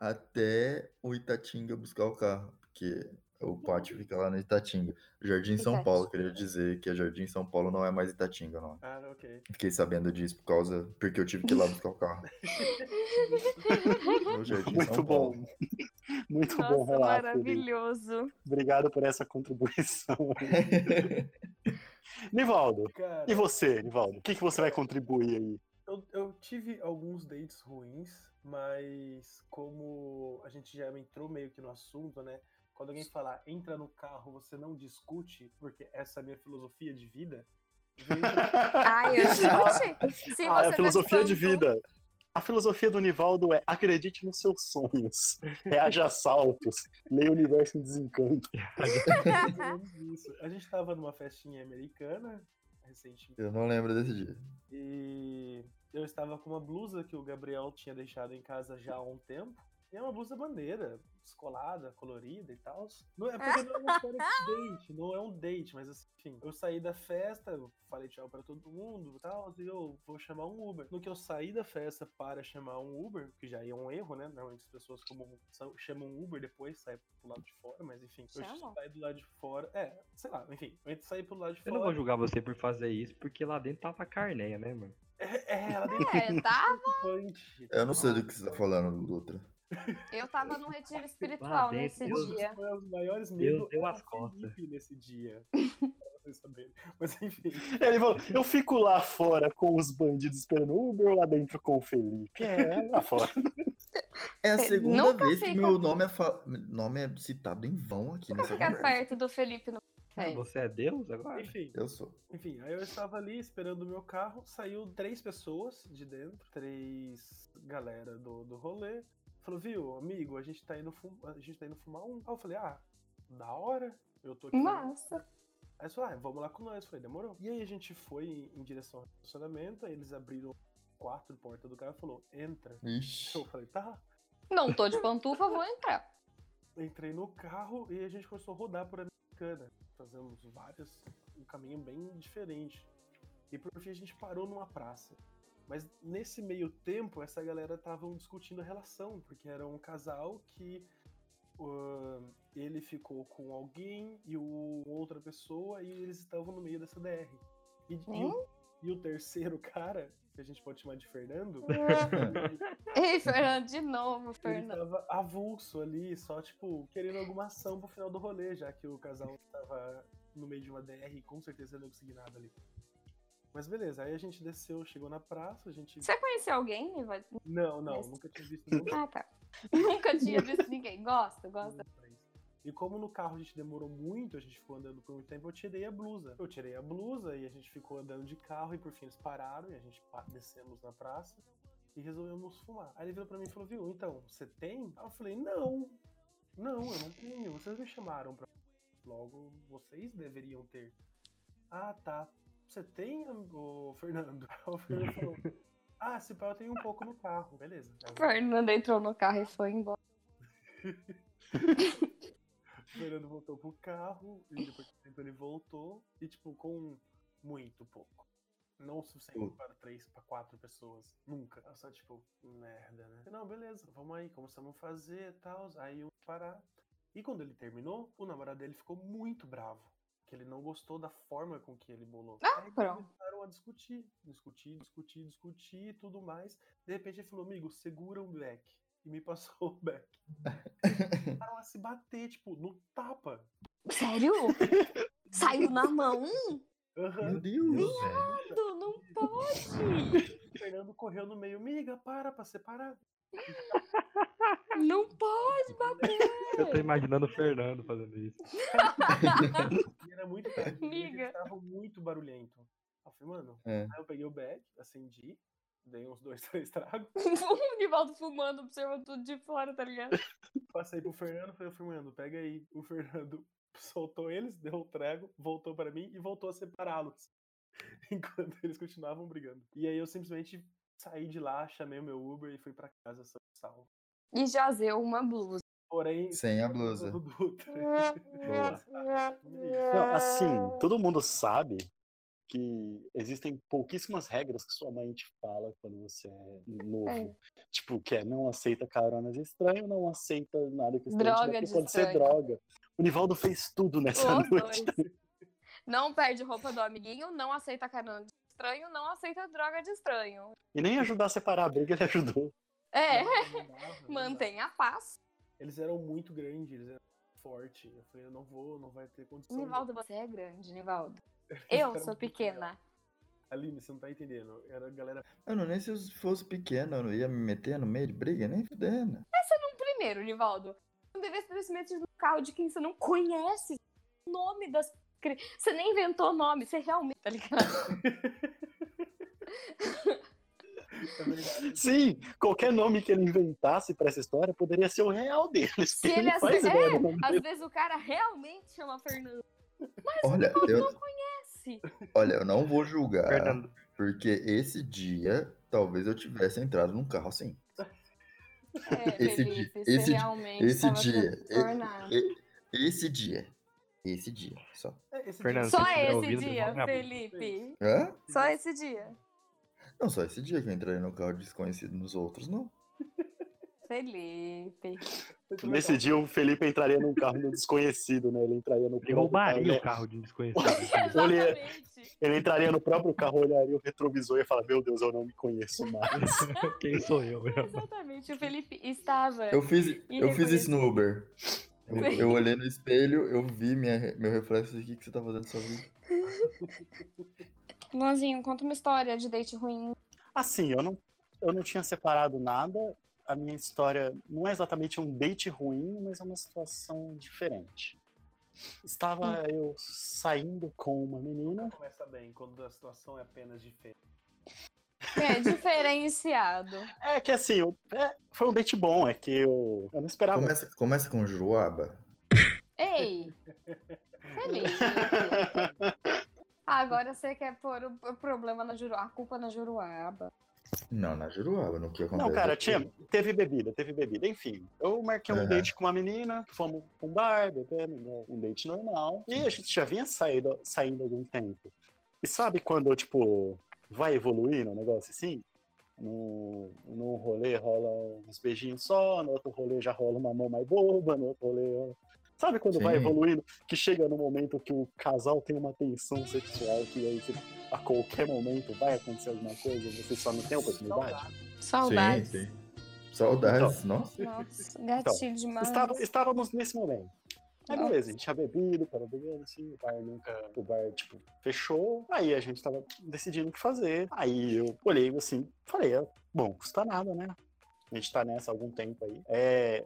até o Itatinga buscar o carro, porque o pátio fica lá no Itatinga. Jardim São Itatinga. Paulo, queria dizer que a Jardim São Paulo não é mais Itatinga, não. Ah, ok. Fiquei sabendo disso por causa. Porque eu tive que ir lá buscar o carro. No Jardim Muito São bom. Paulo. Muito bom Nossa, relato. Felipe. maravilhoso. Obrigado por essa contribuição. Nivaldo, Cara, e você, Nivaldo? O que, que você vai contribuir aí? Eu, eu tive alguns dates ruins, mas como a gente já entrou meio que no assunto, né? Quando alguém falar entra no carro, você não discute, porque essa é a minha filosofia de vida. Ai, eu gente, se Ah, é a filosofia de vida. A filosofia do Nivaldo é acredite nos seus sonhos, reaja a assaltos, leia o universo em desencanto. A gente tava numa festinha americana recentemente. Eu não lembro desse dia. E eu estava com uma blusa que o Gabriel tinha deixado em casa já há um tempo. E é uma blusa bandeira, descolada, colorida e tal. Não é porque não é uma história de date, não é um date, mas assim, enfim, eu saí da festa, eu falei tchau pra todo mundo e tal, e eu vou chamar um Uber. No que eu saí da festa para chamar um Uber, que já é um erro, né? Normalmente as pessoas como chamam um Uber depois, saem pro lado de fora, mas enfim, eu saí do lado de fora. É, sei lá, enfim, eu saí pro lado de Eu fora. não vou julgar você por fazer isso, porque lá dentro tava carneia, né, mano? É, é, ela deu É, tá? punch. Eu não sei do que você tá falando, Dutra. Eu tava num retiro espiritual dentro, nesse Deus- dia. Foi os maiores medos deu as costas. Felipe nesse dia. Pra vocês saberem. Mas enfim. Ele falou: Eu fico lá fora com os bandidos esperando o Uber ou lá dentro com o Felipe? É, lá fora. É a segunda nunca vez que meu nome é, fa- nome é citado em vão aqui Nunca nessa ficar conversa. perto do Felipe no Ah, é. Você é Deus agora? Enfim, Eu sou. enfim, aí eu estava ali esperando o meu carro, saiu três pessoas de dentro, três galera do, do rolê. Falou, viu, amigo, a gente tá indo fum... a gente tá indo fumar um. Aí eu falei, ah, da hora, eu tô aqui. Massa. Aí eles falaram, ah, vamos lá com nós. Eu falei, demorou. E aí a gente foi em, em direção ao estacionamento, aí eles abriram quatro portas do carro e falou, entra. Ixi. Eu falei, tá. Não tô de pantufa, vou entrar. entrei no carro e a gente começou a rodar por Americana. Fazemos vários, um caminho bem diferente. E por fim a gente parou numa praça. Mas nesse meio tempo, essa galera estavam discutindo a relação, porque era um casal que uh, ele ficou com alguém e o outra pessoa, e eles estavam no meio dessa DR. E, e o, e o terceiro cara, que a gente pode chamar de Fernando, Ei, Fernando, de novo, ele Fernando. tava avulso ali, só, tipo, querendo alguma ação pro final do rolê, já que o casal tava no meio de uma DR e com certeza não ia conseguir nada ali. Mas beleza, aí a gente desceu, chegou na praça, a gente. Você conheceu alguém? Não, não, nunca tinha visto ninguém. Ah, tá. Nunca tinha visto ninguém. Gosto, gosto. E como no carro a gente demorou muito, a gente ficou andando por muito tempo, eu tirei a blusa. Eu tirei a blusa e a gente ficou andando de carro e por fim eles pararam e a gente descemos na praça e resolvemos fumar. Aí ele virou pra mim e falou, viu, então, você tem? Aí eu falei, não, não, eu não tenho. Vocês me chamaram pra. Logo, vocês deveriam ter. Ah, tá. Você tem, o Fernando? O Fernando falou, ah, se pá, eu tenho um pouco no carro. Beleza. Eu- Fernando entrou no carro e foi embora. O Fernando voltou pro carro e depois de um tempo ele voltou e, tipo, com muito pouco. Não o suficiente para três, para quatro pessoas. Nunca. Eu só, tipo, merda, né? Não, beleza, vamos aí, começamos a fazer e tal. Aí eu parar. E quando ele terminou, o namorado dele ficou muito bravo. Que ele não gostou da forma com que ele bolou. Ah, aí pronto. começaram a discutir, discutir, discutir, discutir e tudo mais. De repente ele falou, amigo, segura o beck. E me passou o beck. Começaram a se bater, tipo, no tapa. Sério? Saiu na mão? Aham. Meu Deus. Viado, Não pode! O Fernando correu no meio, miga, para pra separar. Não pode Eu tô bater! imaginando o Fernando fazendo isso. E era muito e eles Miga. estavam muito barulhento. Eu falei, mano, É. aí eu peguei o bag, acendi, dei uns dois, três tragos, O Nivaldo fumando, observando tudo de fora, tá ligado? passei pro Fernando, falei, Fernando, pega aí. O Fernando soltou eles, deu o trago, voltou pra mim e voltou a separá-los. Enquanto eles continuavam brigando. E aí eu simplesmente saí de lá, chamei o meu Uber e fui pra casa só salvo. E jazeu uma blusa. Porém, Sem a blusa. Não, assim, todo mundo sabe que existem pouquíssimas regras que sua mãe te fala quando você é novo. É. Tipo, que é não aceita caronas estranho, não aceita nada que estranho Droga porque de pode ser estranho. droga. O Nivaldo fez tudo nessa Os noite. dois. Não perde roupa do amiguinho, não aceita carona de estranho, não aceita droga de estranho. E nem ajudar a separar a briga, ele ajudou. É, Não dava, não dava. mantém a paz. Eles eram muito grandes, eles eram fortes. Eu falei, eu não vou, não vai ter condição. Nivaldo, você é grande, Nivaldo. Eles Eu sou pequena. Aline, você não tá entendendo. Era a galera. Mano, nem se eu fosse pequeno, eu não ia me meter no meio de briga, nem fudendo. Primeiro, Nivaldo, não deveria ter se metido no carro de quem você não conhece o nome das. Você nem inventou nome, você realmente, tá ligado? É. Sim, qualquer nome que ele inventasse pra essa história poderia ser o real deles. Se ele não faz ace- ideia é, Às dele. vezes o cara realmente chama Fernando. Olha, eu, Esse. olha, eu não vou julgar, Fernando, porque esse dia talvez eu tivesse entrado num carro assim. É, Esse Felipe, dia- você esse realmente esse dia, Esse dia. Esse dia, só. É, esse Fernando, dia- Só esse dia. Felipe. Hã? Só esse dia. Não, só esse dia que eu entrei no carro desconhecido nos outros, não. Felipe. Nesse dia o Felipe entraria num carro do desconhecido, né? Ele entraria no ele roubaria carro, o carro de desconhecido. Exatamente. Ele entraria no próprio carro, olharia o retrovisor e ia falar, meu Deus, eu não me conheço mais. Quem sou eu? meu? Exatamente. O Felipe estava. Eu fiz, eu fiz isso no Uber. Eu, eu olhei no espelho, eu vi minha, meu reflexo e o que, que você tá fazendo sua vida. Luanzinho, conta uma história de date ruim. Assim, eu não, eu não tinha separado nada. A minha história não é exatamente um date ruim, mas é uma situação diferente. Estava eu saindo com uma menina. Começa bem, quando a situação é apenas diferente. É, diferenciado. É que assim, é, foi um date bom, é que eu, eu não esperava. Começa, começa com Juruaba. Ei! Felipe. Agora você quer pôr o problema na Juruaba, a culpa na Juruaba. Não, na Juruaba, no que acontece. Não, cara, tinha, teve bebida, teve bebida. Enfim, eu marquei um Aham. date com uma menina, fomos pra um bar, bebendo, né, um date normal. E a gente já vinha saído, saindo há algum tempo. E sabe quando, tipo, vai evoluir no negócio assim? num, num rolê rola uns beijinhos só, no outro rolê já rola uma mão mais boba, no outro rolê. Sabe quando vai Sim. evoluindo, que chega no momento que o casal tem uma tensão sexual, que aí você- a qualquer momento vai acontecer alguma coisa, você só não tem oportunidade? Saudades. Sim, sim. Saudades, nossa. Nossa, gatilho demais. Estava- estávamos nesse momento. Aí beleza, a gente tinha bebido, tava bebendo assim, o bar nunca. O bar, tipo, fechou. Aí a gente tava decidindo o que fazer. Aí eu olhei assim, falei, é, bom, custa nada, né? A gente tá nessa há algum tempo aí. É.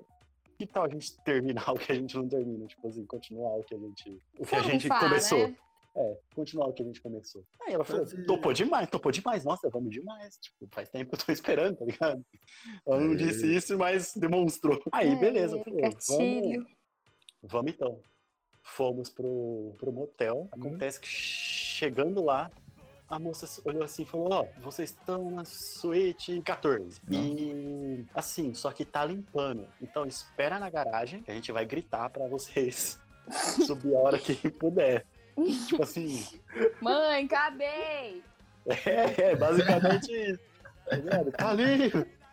Que tal a gente terminar o que a gente não termina? Tipo assim, continuar o que a gente. O que a gente começou. né? É, continuar o que a gente começou. Aí ela falou, topou demais, topou demais, nossa, vamos demais. Tipo, faz tempo que eu tô esperando, tá ligado? Ela não É. disse isso, mas demonstrou. Aí, beleza. Ai, falou, vamos. Vamos então. Fomos pro, pro motel. Acontece que chegando lá, a moça olhou assim e falou: Ó, vocês estão na suíte 14. E assim, só que tá limpando. Então espera na garagem que a gente vai gritar pra vocês subir a hora que puder. tipo assim, Mãe, acabei! é, é basicamente isso. Tá ligado? Tá ali!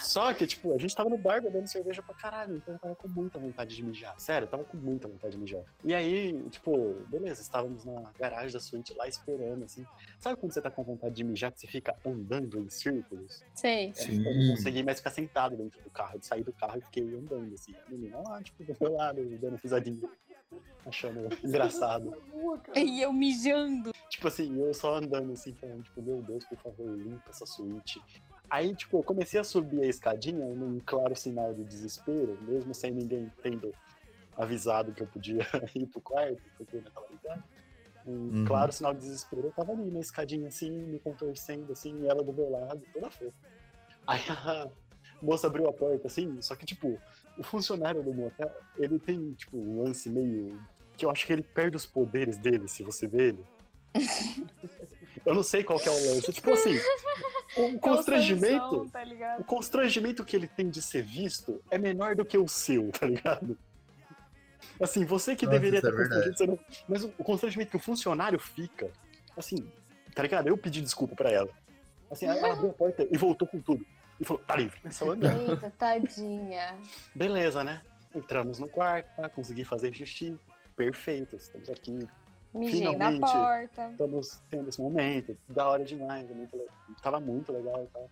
Só que, tipo, a gente tava no bar bebendo cerveja pra caralho, então eu tava com muita vontade de mijar. Sério, eu tava com muita vontade de mijar. E aí, tipo, beleza, estávamos na garagem da suíte lá esperando, assim. Sabe quando você tá com vontade de mijar que você fica andando em círculos? Sei. Sim. Eu não consegui mais ficar sentado dentro do carro. Eu saí do carro e fiquei andando, assim. A menina lá, tipo, do meu lado, dando risadinha. Achando engraçado. E eu mijando. Tipo assim, eu só andando assim, falando, tipo, meu Deus, por favor, limpa essa suíte. Aí, tipo, eu comecei a subir a escadinha num claro sinal de desespero, mesmo sem ninguém tendo avisado que eu podia ir pro quarto, porque tava ligado. Um Uhum. claro sinal de desespero, eu tava ali na escadinha assim, me contorcendo assim, e ela do meu lado, toda fofa. Aí a moça abriu a porta assim, só que, tipo, o funcionário do motel, ele tem, tipo, um lance meio. que eu acho que ele perde os poderes dele, se você vê ele. Eu não sei qual que é o lance. Tipo assim, o constrangimento. Sansão, tá ligado? O constrangimento que ele tem de ser visto é menor do que o seu, tá ligado? Assim, você que Nossa, deveria é constrangido, você não... mas o constrangimento que o funcionário fica, assim, tá ligado? Eu pedi desculpa pra ela. Assim, ela abriu a porta e voltou com tudo. E falou, tá livre. Andando. Eita, tadinha. Beleza, né? Entramos no quarto, tá? consegui fazer xixi. Perfeito, estamos aqui, Mijei na Finalmente. porta. estamos tendo esse momento, da hora demais, é muito le- tava muito legal e tal.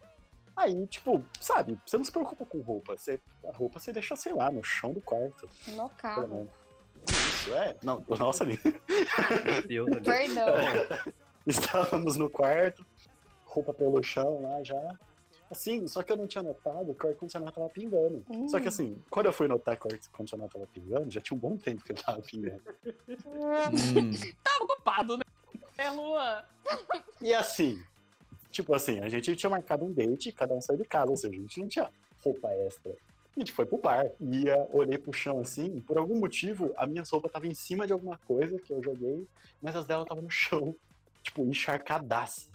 Aí, tipo, sabe, você não se preocupa com roupa, você, a roupa você deixa, sei lá, no chão do quarto, No carro. Isso, é, não, nossa, ali. Meu Deus. Perdão. Estávamos no quarto, roupa pelo chão lá já. Assim, só que eu não tinha notado que o ar-condicionado tava pingando. Hum. Só que assim, quando eu fui notar que o ar-condicionado tava pingando, já tinha um bom tempo que ele tava pingando. Hum, Tá ocupado, né? É, Luan. E assim, tipo assim, a gente tinha marcado um date, cada um saiu de casa, ou seja, a gente não tinha roupa extra. A gente foi pro bar, ia, olhei pro chão assim, por algum motivo, a minha roupa tava em cima de alguma coisa que eu joguei, mas as dela estavam no chão, tipo, encharcadaça.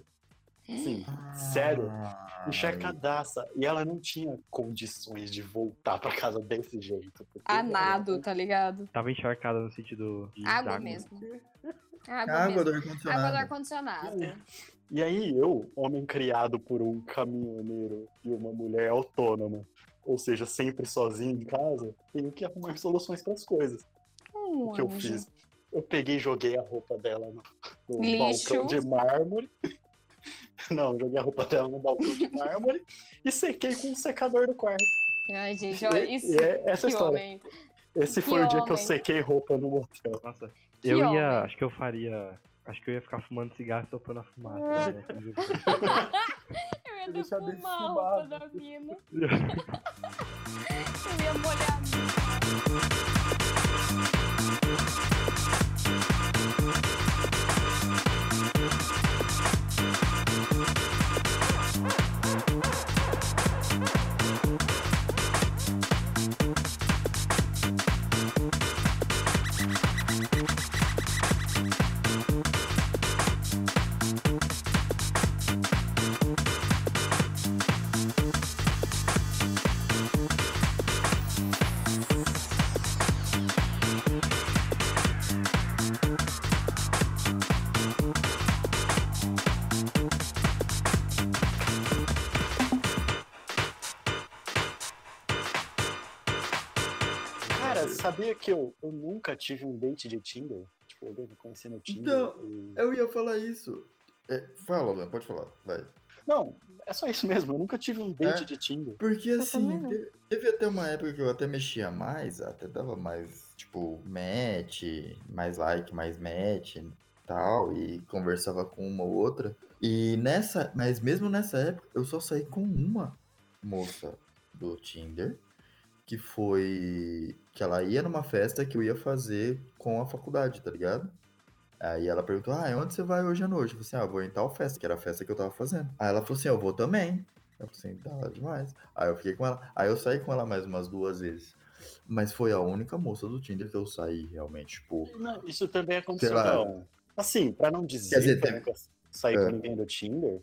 Sério, Ah, encharcadaça. E ela não tinha condições de voltar pra casa desse jeito. porque A ela- nado, tá ligado? Tava encharcada no sentido de Água d'água. mesmo. Água, Água do mesmo. Água do ar-condicionado. ar-condicionado. E aí, eu, homem criado por um caminhoneiro e uma mulher autônoma, ou seja, sempre sozinho em casa, tenho que arrumar soluções para as coisas. Um O que eu fiz? Eu peguei e joguei a roupa dela no, no balcão de mármore. Não, joguei a roupa dela no balcão de mármore e sequei com um secador do quarto. Ai, gente, olha E- isso. e é essa história. homem. Esse Que foi o dia que eu sequei roupa no motel. Nossa, Que eu homem. ia. Acho que eu faria. Acho que eu ia ficar fumando cigarro e topando a fumaça. né? Eu ia bem defumar a roupa da mina. Eu ia molhar a mina. sabia que eu, eu nunca tive um date de Tinder? Tipo, alguém eu conheci no Tinder. Então, e- Eu ia falar isso. É, fala, Luan, pode falar. Vai. Não, é só isso mesmo. Eu nunca tive um date É? de Tinder. Porque Eu assim, também não. te- teve até uma época que eu até mexia mais, até dava mais, tipo, match, mais like, mais match e tal, e conversava com uma ou outra. E nessa, mas mesmo nessa época, eu só saí com uma moça do Tinder, que foi que ela ia numa festa que eu ia fazer com a faculdade, tá ligado? Aí ela perguntou, ah, onde você vai hoje à noite? Eu falei assim, ah, vou em tal festa, que era a festa que eu tava fazendo. Aí ela falou assim, eu vou também. Eu falei assim, hora demais. Aí eu fiquei com ela. Aí eu saí com ela mais umas duas vezes. Mas foi a única moça do Tinder que eu saí realmente, tipo. Não, isso também aconteceu. Lá. Não. Assim, pra não dizer, dizer, que eu nunca saí É. com ninguém do Tinder,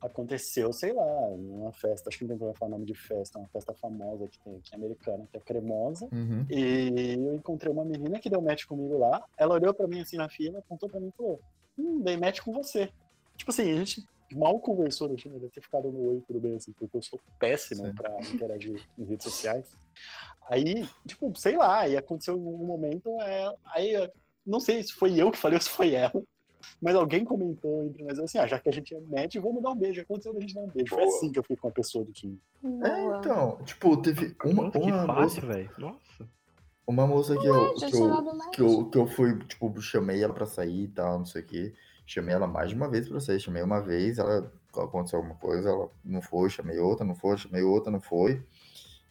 aconteceu, sei lá, uma festa, acho que não tem como falar o nome de festa, uma festa famosa que tem aqui americana, que é cremosa. Uhum. E eu encontrei uma menina que deu match comigo lá. Ela olhou pra mim assim na fila, apontou pra mim e falou: Hum, dei match com você. Tipo assim, a gente mal conversou Tinder, deve ter ficado no oi, tudo bem, assim, porque eu sou péssimo Sim. pra interagir em redes sociais. Aí, tipo, sei lá, aí aconteceu um momento, é, aí não sei se foi eu que falei ou se foi ela. Mas alguém comentou entre nós assim, ah, já que a gente é match, vamos dar um beijo. Aconteceu a gente dar um beijo. Foi Boa. assim que eu fiquei com a pessoa do Tinder. É, então, tipo, teve uma, Nossa, que uma moça, fácil, velho. Nossa. uma moça que eu, Já que eu, que eu, que eu fui, tipo, chamei ela pra sair e tal, não sei o quê. Chamei ela mais de uma vez pra sair. Chamei uma vez, ela aconteceu alguma coisa, ela não foi, chamei outra, não foi, chamei outra, não foi.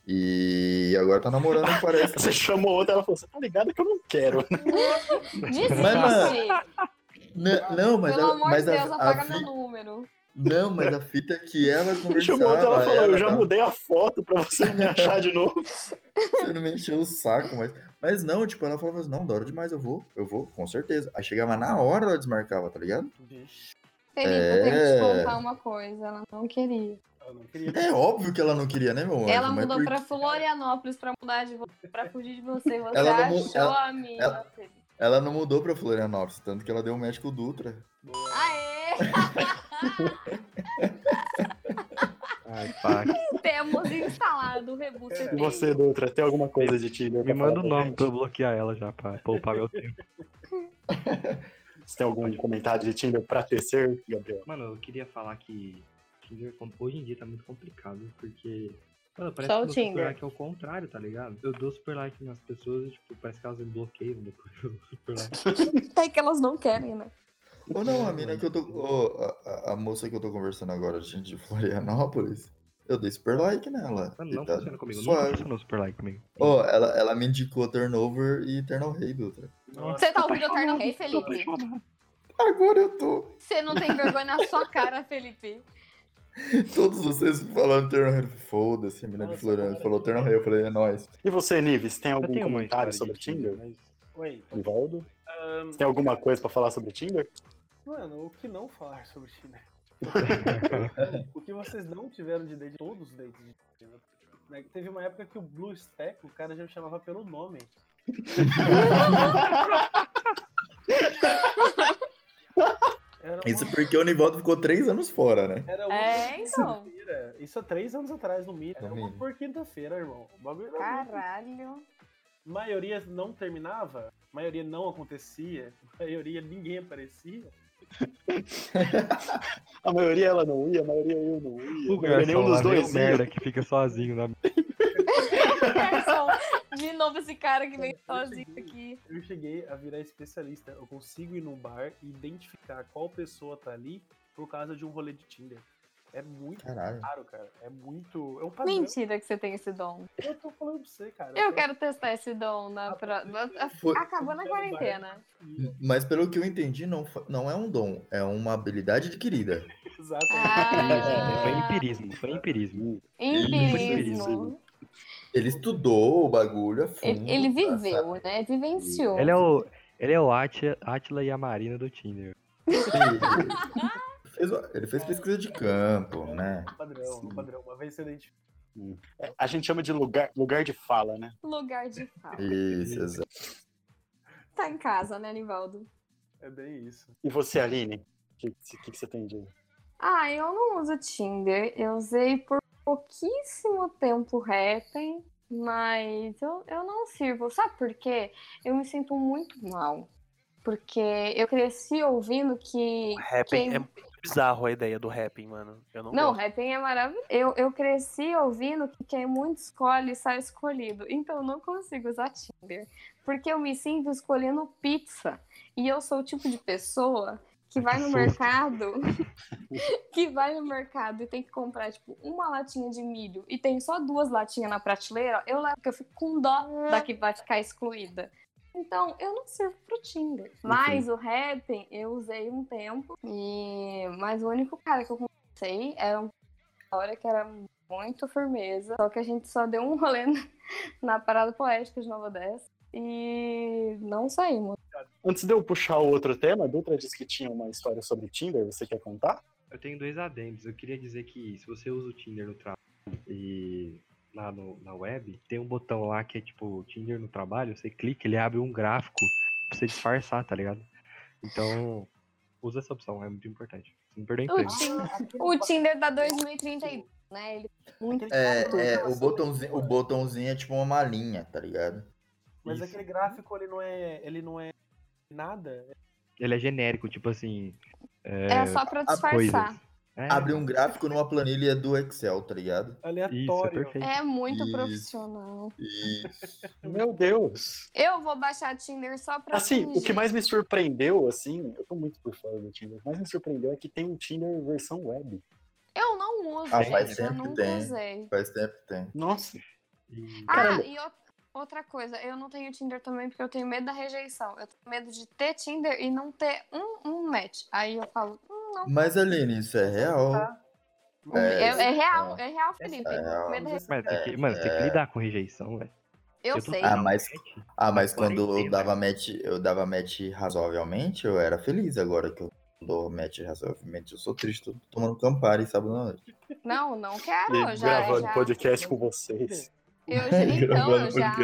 E agora tá namorando, parece. Você chamou outra, ela falou, você tá ligado que eu não quero. Mas, Não, não, mas, Pelo a, amor mas de a- Deus, a apaga fi- meu número. Não, mas a fita é que ela conversava. Chamou ela falou, eu já tava- mudei a foto pra você me achar de novo. Você não me encheu o saco, mas. Mas não, tipo, ela falava assim, não, da hora demais, eu vou, eu vou, com certeza. Aí chegava na hora, ela desmarcava, tá ligado? Vixe, Felipe, eu tenho que te É. contar uma coisa. Ela não queria. não. É óbvio que ela não queria, né, meu anjo? Ela mudou por- pra Florianópolis pra mudar de vo- pra fugir de você. Você Ela não achou ela- a mina, ela- Felipe. Ela não mudou pra Florianópolis, tanto que ela deu um match com o Dutra. Aê! Ai, pá. Temos instalado o Rebu E CT. você, Dutra, tem alguma coisa de Tinder Me pra falar manda o pra nome pra eu bloquear ela já, pra poupar meu tempo. Você tem algum comentário de Tinder pra tecer, Gabriel? Mano, eu queria falar que Tinder com- hoje em dia tá muito complicado, porque. Mano, parece Só que o no super Tinder. like é o contrário, tá ligado? Eu dou super like nas pessoas e, tipo, parece que elas me bloqueiam depois eu dou super like. É que elas não querem, né? Ou não, a mina que eu tô. ô, a, a- moça que eu tô conversando agora, gente de Florianópolis, eu dei super like nela. Mano, e não tá funciona comigo. suave. Nunca funcionou super like comigo. Ó, ela, ela me indicou Turnover e Eternal Rei, Dutra. Você tá ouvindo o Terno Rei, Felipe? Agora eu tô. Você não tem vergonha na sua cara, Felipe. Todos vocês falando Eternal Rei. Foda-se, a mina de cara, falou Eternal Rei. Eu falei, é nóis. E você, Nives, tem algum comentário sobre de Tinder, Tinder? mas. Oi. Você tem alguma coisa pra falar sobre Tinder? mano, o que não falar sobre Tinder? o que vocês não tiveram de date, todos os dates de Tinder. Né, Teve uma época que o Blue Stack, o cara já me chamava pelo nome. Era uma- Isso porque o Nivaldo ficou três anos fora, né? Era uma É, então. quinta-feira. Isso há três anos atrás, no mínimo. Era uma por quinta-feira, irmão. O bagulho Caralho. maioria não terminava, maioria não acontecia, maioria ninguém aparecia. A maioria ela não ia, a maioria eu não ia. O a nenhum dos dois merda que fica sozinho na De novo esse cara que vem Eu sozinho aqui. Eu cheguei a virar especialista. Eu consigo ir num bar e identificar qual pessoa tá ali por causa de um rolê de Tinder. É muito Caralho. caro, cara. É muito. É um padrão. Mentira que você tem esse dom. Eu tô falando pra você, cara. Eu quero testar esse dom na. Pra... Foi- Acabou na quarentena. Mas pelo que eu entendi, não, não é um dom, é uma habilidade adquirida. Exatamente. Ah. Foi empirismo, foi empirismo. Empirismo. Ele estudou o bagulho a fundo. Ele, ele viveu, né? Vivenciou. Ele é o, ele é o Ati- Atila e a Marina do Tinder. Ele fez, ele fez pesquisa de campo, né? Padrão, um padrão. Uma vez você. É, A gente chama de lugar, lugar de fala, né? Lugar de fala. Isso, exato. Tá em casa, né, Nivaldo? É bem isso. E você, Aline? O que, que, que você tem de. Ah, eu não uso Tinder. Eu usei por pouquíssimo tempo Happn. Mas eu, eu não sirvo. Sabe por quê? Eu me sinto muito mal. Porque eu cresci ouvindo que. Rapping é muito bizarro a ideia do rapping, mano. Eu não, Não, gosto. rapping é maravilhoso. Eu, eu cresci ouvindo que quem muito escolhe sai escolhido. Então eu não consigo usar Tinder. Porque eu me sinto escolhendo pizza. E eu sou o tipo de pessoa que vai no mercado. que vai no mercado e tem que comprar, tipo, uma latinha de milho e tem só duas latinhas na prateleira. Eu eu fico com dó da que vai ficar excluída. Então, eu não sirvo pro Tinder. Mas o rapping eu usei um tempo. E... Mas o único cara que eu conversei era um hora que era muito firmeza. Só que a gente só deu um rolê na- na parada poética de Nova Odessa. E não saímos. Antes de eu puxar o outro tema, a Dutra disse que tinha uma história sobre Tinder, você quer contar? Eu tenho dois adendos. Eu queria dizer que se você usa o Tinder no trabalho e lá no, na web, tem um botão lá que é tipo Tinder no trabalho, você clica, ele abre um gráfico pra você disfarçar, tá ligado? Então, usa essa opção, é muito importante. Você não perder O, emprego. O Tinder da 2032, né? Ele muito É, é, o botãozinho, o botãozinho é tipo uma malinha, tá ligado? Mas Isso. aquele gráfico, ele não é. Ele não é nada. Ele é genérico, tipo assim. É, é só pra disfarçar. É, Abre um gráfico numa planilha do Excel, tá ligado? Isso, é Aleatório. perfeito. É muito Isso. profissional. E Meu Deus! Eu vou baixar Tinder só pra Assim, o que fingir. mais me surpreendeu, assim, eu tô muito por fora do Tinder, o que mais me surpreendeu é que tem um Tinder versão web. Eu não uso, Ah, faz gente, eu tempo que nunca tem. usei. faz tempo que tem. Nossa, E- Ah, Caramba. e o- outra coisa, eu não tenho Tinder também porque eu tenho medo da rejeição. Eu tenho medo de ter Tinder e não ter um, um match. Aí eu falo, hum, não. Mas, Aline, isso é real. É, É, é real, é real, Felipe. é real. Medo da rejeição. Mas tem que, mano, tem que lidar com rejeição, velho. Eu Eu tô sei. Ah, mas- match, Ah, mas quando eu dava match, eu dava match razoavelmente, eu era feliz. Agora que eu dou match razoavelmente, eu sou triste. Tô tomando Campari sábado à noite. Não, não quero. e Eu já, gravando já, podcast com vocês. Eu já, então, eu já.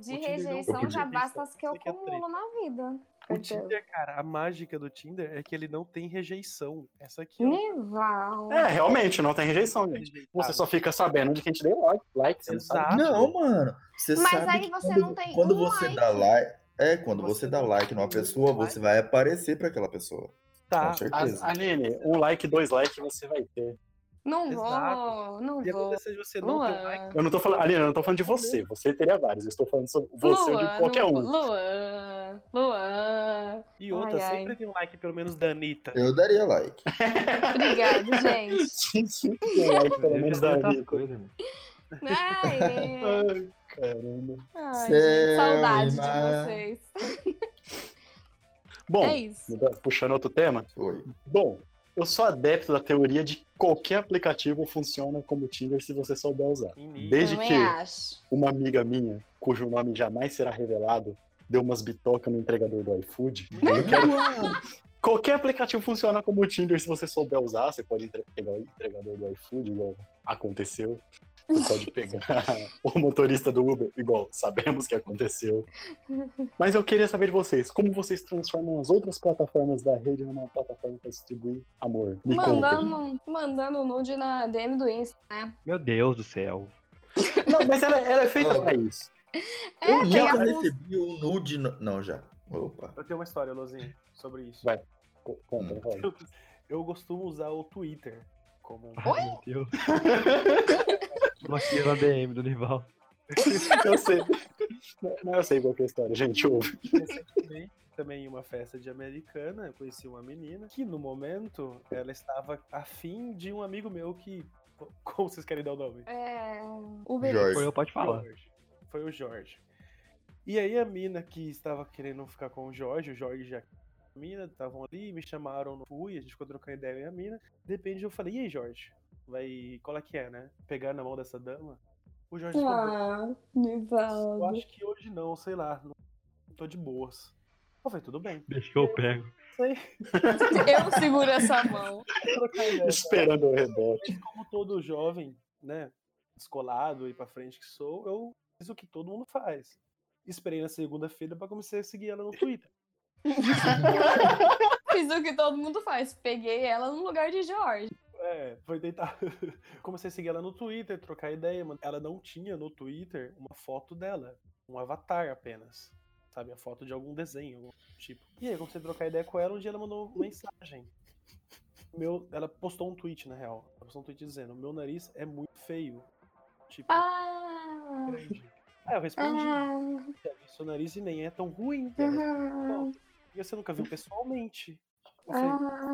De rejeição já basta as que eu quer acumulo na vida. O? Tinder, cara, a mágica do Tinder é que ele não tem rejeição. Essa aqui é o- Nival. É, realmente, não tem rejeição, gente. rejeitado. Você só fica sabendo de quem te deu like, like você não sabe. Exato. Não, mano. Você Mas sabe aí você quando, não tem quando um você like. dá like. É, quando Você você dá like numa um pessoa, like. você vai aparecer pra aquela pessoa. Tá. Com certeza. A- Aline, um like, dois likes você vai ter. Não Exato. vou, não E vou. você não Luan. Eu não tô falando, Aline, eu não tô falando de você. Você teria vários. Eu estou falando sobre você ou de qualquer um. Luan, Luan. E outra, Ai, ai. sempre tem um like pelo menos da Anitta. Eu daria like. Obrigada, gente. Sim, tem um like pelo menos da coisas, mano. Ai. Ai, caramba. Ai, Céu gente, saudade de vocês. Bom, É isso. puxando outro tema. Oi. Bom, eu sou adepto da teoria de que qualquer aplicativo funciona como Tinder se você souber usar. Desde que uma amiga minha, cujo nome jamais será revelado, deu umas bitocas no entregador do iFood. Eu quero... Qualquer aplicativo funciona como Tinder se você souber usar. Você pode pegar o entregador do iFood, igual aconteceu. Você pode pegar o motorista do Uber, igual sabemos que aconteceu. Mas eu queria saber de vocês, como vocês transformam as outras plataformas da rede numa plataforma para distribuir amor? Me contem. Mandando, mandando nude na DM do Insta, né? Meu Deus do céu. Não, mas ela, ela é feita pra isso. É, eu tem nunca a fun- recebi um nude. no- Não, já. Opa. Eu tenho uma história, Lozinho, sobre isso. Vai. Co- Conta, Rola. Eu, eu costumo usar o Twitter como. Ai, meu Deus. Bloqueei na DM do Nival. Eu sei. Não, eu sei qual que é a história, gente. Ouve. Recentemente, também em uma festa de americana, eu conheci uma menina que no momento ela estava afim de um amigo meu que. Como vocês querem dar o nome? É. Uber Jorge. Foi eu, pode falar. Jorge. Foi o Jorge. E aí a mina que estava querendo ficar com o Jorge, o Jorge já a mina, estavam ali, me chamaram, não fui, a gente ficou trocando ideia e a mina. De repente eu falei, e aí, Jorge? Vai. Qual é que é, né? Pegar na mão dessa dama? O Jorge falou, Ah, eu Nivaldo. acho que hoje não, sei lá, não tô de boas. Eu falei, tudo bem. Deixa que eu pego. Sei. Eu seguro essa mão. ideia. Esperando o rebote. como todo jovem, né, descolado e pra frente que sou, eu fiz o que todo mundo faz. Esperei na segunda-feira pra começar a seguir ela no Twitter. Fiz o que todo mundo faz. Peguei ela no lugar de Jorge. É, foi tentar. Comecei a seguir ela no Twitter, trocar ideia, mano. Ela não tinha no Twitter uma foto dela, um avatar apenas. Sabe, a foto de algum desenho, algum tipo. E aí, eu comecei a trocar ideia com ela, um dia ela mandou uma mensagem. Meu, ela postou um tweet, na real. Ela postou um tweet dizendo: Meu nariz é muito feio. Tipo, Ah, grande. Aí eu respondi: ah, "Já vi Seu nariz nem é tão ruim. Ela, ah, E você nunca viu pessoalmente. Eu falei, ah.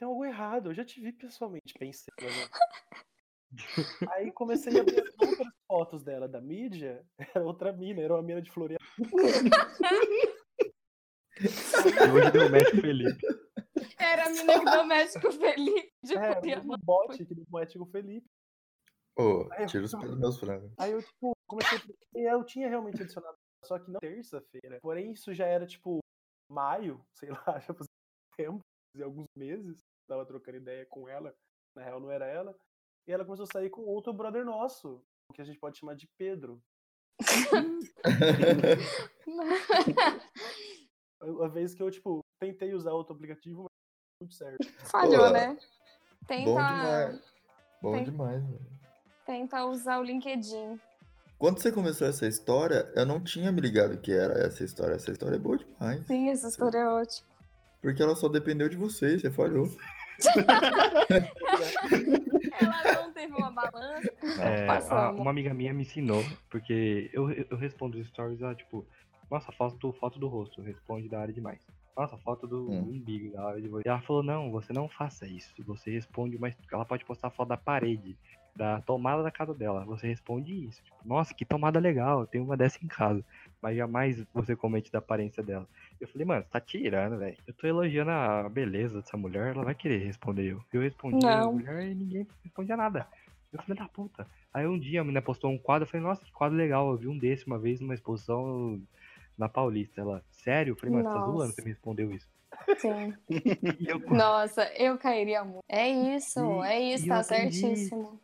Tem algo errado, eu já te vi pessoalmente, pensei. mas não. Aí comecei a ver as outras fotos dela da mídia, era outra mina, era uma mina de Florianópolis. Hoje deu match com o Felipe. Era a mina que deu médico Felipe de É, Florianópolis. um bot que deu match com o Felipe. Ô, eu- tira os pelos meus frangos. Aí eu, tipo, comecei a... Eu tinha realmente adicionado, só que não terça-feira. Porém, isso já era, tipo, maio, sei lá, já fazia tempo, fazia alguns meses. Tava trocando ideia com ela, na real não era ela. E ela começou a sair com outro brother nosso, que a gente pode chamar de Pedro. A vez que eu, tipo, tentei usar outro aplicativo, mas não deu muito certo. Falhou, Pô, né? Bom Tenta, demais. Bom tem- demais, velho. tenta usar o LinkedIn. Quando você começou essa história, eu não tinha me ligado que era essa história. Essa história é boa demais. Sim, essa história é ótima. Porque ela só dependeu de você, você falhou. Ela não teve uma balança. É, a- amor. uma amiga minha me ensinou, porque eu, eu respondo os stories a tipo, nossa, foto, foto do rosto, responde da área demais. Nossa, foto do Hum. umbigo, da área de voz. E ela falou, não, você não faça isso. Você responde, mas ela pode postar foto da parede, da tomada da casa dela. Você responde isso. Tipo, nossa, que tomada legal, eu tenho uma dessa em casa. Mas jamais você comente da aparência dela. Eu falei, mano, você tá tirando, velho. Eu tô elogiando a beleza dessa mulher, ela vai querer responder eu. Eu respondi a mulher e ninguém respondia nada. Eu falei, da puta. Aí um dia a menina postou um quadro, eu falei, nossa, que quadro legal. Eu vi um desse uma vez numa exposição na Paulista. Ela, sério? Eu falei, mano, você tá zoando? Você me respondeu isso. Sim. Eu, Nossa, eu cairia muito. É isso, E- é isso, tá certíssimo.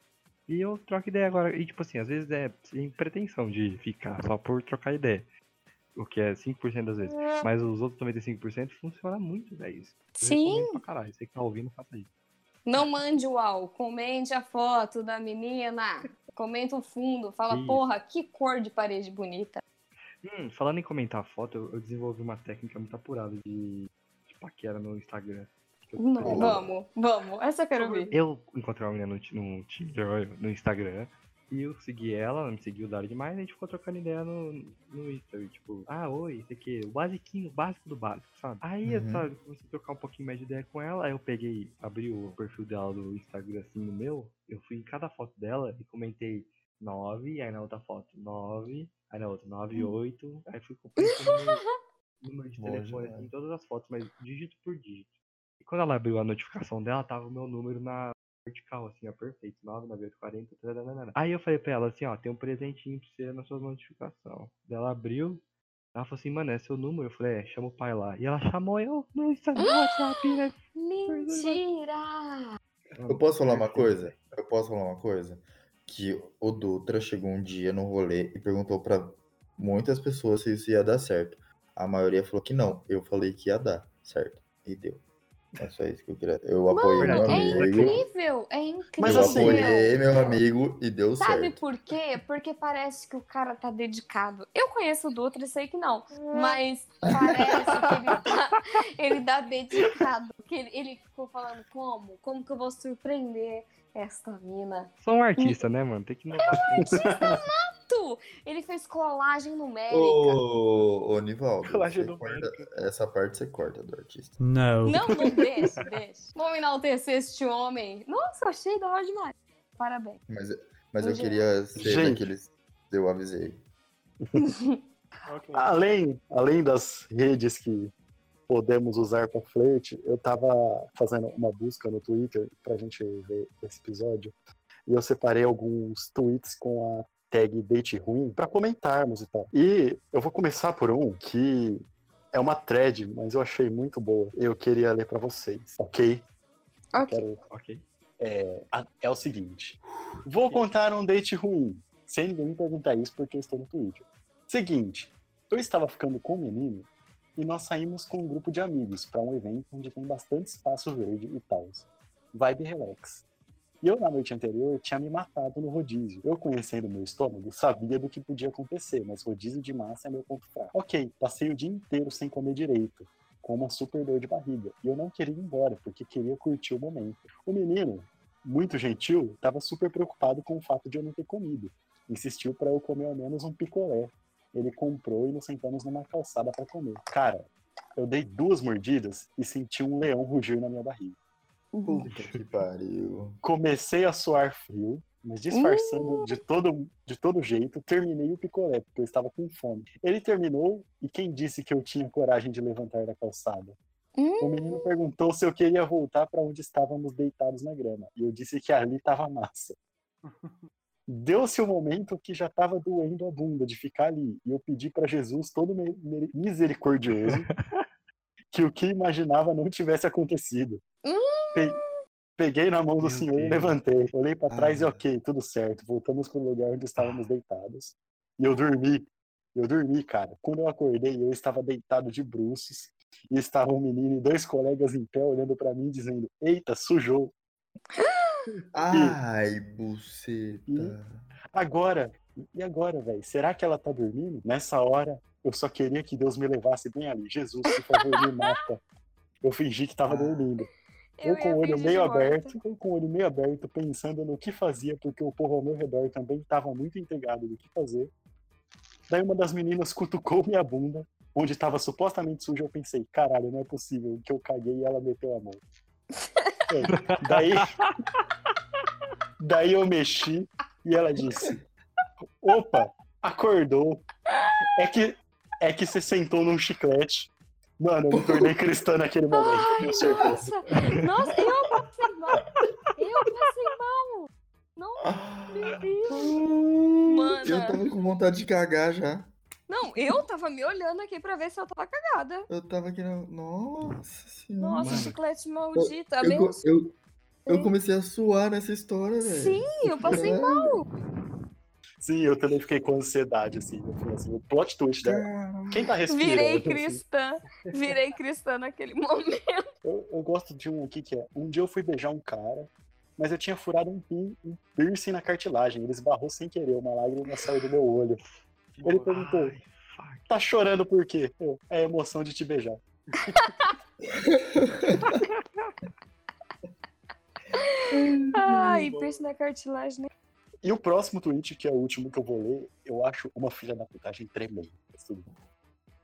E eu troco ideia agora. E tipo assim, às vezes é sem pretensão de ficar, só por trocar ideia. O que é 5% das vezes. Mas os outros 95% funciona muito, velho. Sim. Pra caralho. Você que tá ouvindo, faça isso. Não mande uau, comente a foto da menina. Comenta o fundo, fala, Isso. porra, que cor de parede bonita. Hum, falando em comentar foto, eu, eu desenvolvi uma técnica muito apurada de, de paquera no Instagram. Eu Não, vamos, vamos. Essa eu quero ver. Eu encontrei uma menina no, no Tinder, no Instagram, e eu segui ela, ela me seguiu da hora demais, e a gente ficou trocando ideia no, no Insta, e, tipo, ah, oi, isso aqui, o basiquinho, o básico do básico, sabe? Aí, eu Uhum. sabe, comecei a trocar um pouquinho mais de ideia com ela, aí eu peguei, abri o perfil dela do Instagram, assim, no meu, eu fui em cada foto dela e comentei 9, aí na outra foto 9, aí na outra 9 8, aí fui completando o número de telefone assim, em todas as fotos, mas dígito por dígito. E quando ela abriu a notificação dela, tava o meu número na vertical, assim, ó, perfeito, 99840, taranana. Aí eu falei pra ela assim, ó, tem um presentinho pra você na sua notificação. Daí Ela abriu, ela falou assim, mano, é seu número? Eu falei, é, chama o pai lá. E ela chamou eu no Instagram, no WhatsApp, né? Mentira! Eu posso falar uma coisa? Eu posso falar uma coisa? Que o Dutra chegou um dia no rolê e perguntou pra muitas pessoas se isso ia dar certo. A maioria falou que não. Eu falei que ia dar certo. E deu. É só isso que eu queria. Eu apoiei meu É amigo. incrível, é incrível. Mas eu assim- apoiei meu amigo e deu Sabe certo. por quê? Porque parece que o cara tá dedicado. Eu conheço o Dutra e sei que não. Mas parece que ele tá, ele tá dedicado. Que ele, ele ficou falando como? Como que eu vou surpreender esta mina? Sou um artista, né, mano? Tem que inovar sempre. Ele fez colagem numérica. Ô, ô Nivaldo, Colagem numérica. corta- essa parte você corta do artista. No. Não, não deixa, deixa. Vamos enaltecer este homem. Nossa, achei da hora demais. Parabéns. Mas, mas eu Hoje- queria ser Gente. daqueles. Eu avisei. Ok. Além, além das redes que podemos usar para flerte, eu tava fazendo uma busca no Twitter pra gente ver esse episódio e eu separei alguns tweets com a tag date ruim para comentarmos e tal. E eu vou começar por um que é uma thread, mas eu achei muito boa. Eu queria ler para vocês, ok? Ok. Quero ok. a- é o seguinte. Vou contar um date ruim, sem ninguém me perguntar isso porque eu estou no Twitter. Seguinte, eu estava ficando com um menino e nós saímos com um grupo de amigos para um evento onde tem bastante espaço verde e tal. Vibe relax. E eu, na noite anterior, tinha me matado no rodízio. Eu, conhecendo meu estômago, sabia do que podia acontecer, mas rodízio de massa é meu ponto fraco. Ok, passei o dia inteiro sem comer direito, com uma super dor de barriga. E eu não queria ir embora, porque queria curtir o momento. O menino, muito gentil, estava super preocupado com o fato de eu não ter comido. Insistiu para eu comer ao menos um picolé. Ele comprou e nos sentamos numa calçada para comer. Cara, eu dei duas mordidas e senti um leão rugir na minha barriga. Puta que pariu. Comecei a suar frio, mas disfarçando de, todo, de todo jeito, terminei o picolé, porque eu estava com fome. Ele terminou, e quem disse que eu tinha coragem de levantar da calçada? O menino perguntou se eu queria voltar para onde estávamos deitados na grama, e eu disse que ali estava massa. Deu-se o momento que já estava doendo a bunda de ficar ali, e eu pedi para Jesus, todo misericordioso, que o que imaginava não tivesse acontecido. Pe- Peguei na mão do Meu senhor e Deus. levantei. Olhei para trás e Ah. ok, tudo certo. Voltamos para o lugar onde estávamos deitados. E eu dormi. Eu dormi, cara. Quando eu acordei, eu estava deitado de bruços. E estava um menino e dois colegas em pé olhando para mim, dizendo: Eita, sujou. Ai, buceta. Agora, e agora, velho? Será que ela tá dormindo? Nessa hora, eu só queria que Deus me levasse bem ali. Jesus, por favor, me mata. Eu fingi que tava Ah. dormindo. Eu, com ia o olho meio aberto, eu com o olho meio aberto, pensando no que fazia, porque o povo ao meu redor também estava muito intrigado do que fazer. Daí uma das meninas cutucou minha bunda, onde estava supostamente suja. Eu pensei, caralho, não é possível que eu caguei e ela meteu a mão. É, daí, daí eu mexi e ela disse: Opa, acordou. É que, é que você sentou num chiclete. Mano, eu me tornei cristã naquele momento, tenho certeza. Nossa, nossa, eu passei mal. Eu passei mal. Não, meu Deus. Mana. Eu tava com vontade de cagar já. Não, eu tava me olhando aqui pra ver se eu tava cagada. Eu tava aqui na. Nossa senhora. Nossa, Mano. chiclete maldito. Eu, eu, eu Sim. comecei a suar nessa história, velho. Sim, eu passei Caralho. mal. Sim, eu também fiquei com ansiedade, assim. Assim, o plot twist dela. Caralho. Quem tá respirando? Virei assim? cristã. Virei cristã naquele momento. Eu, eu gosto de um aqui que é. Um dia eu fui beijar um cara, mas eu tinha furado um, pin, um piercing na cartilagem. Ele esbarrou sem querer, uma lágrima saiu do meu olho. Ele perguntou: tá chorando por quê? Eu, é a emoção de te beijar. Ai, piercing na cartilagem. né? E o próximo tweet, que é o último que eu vou ler, eu acho uma filha da putagem tremenda. bem.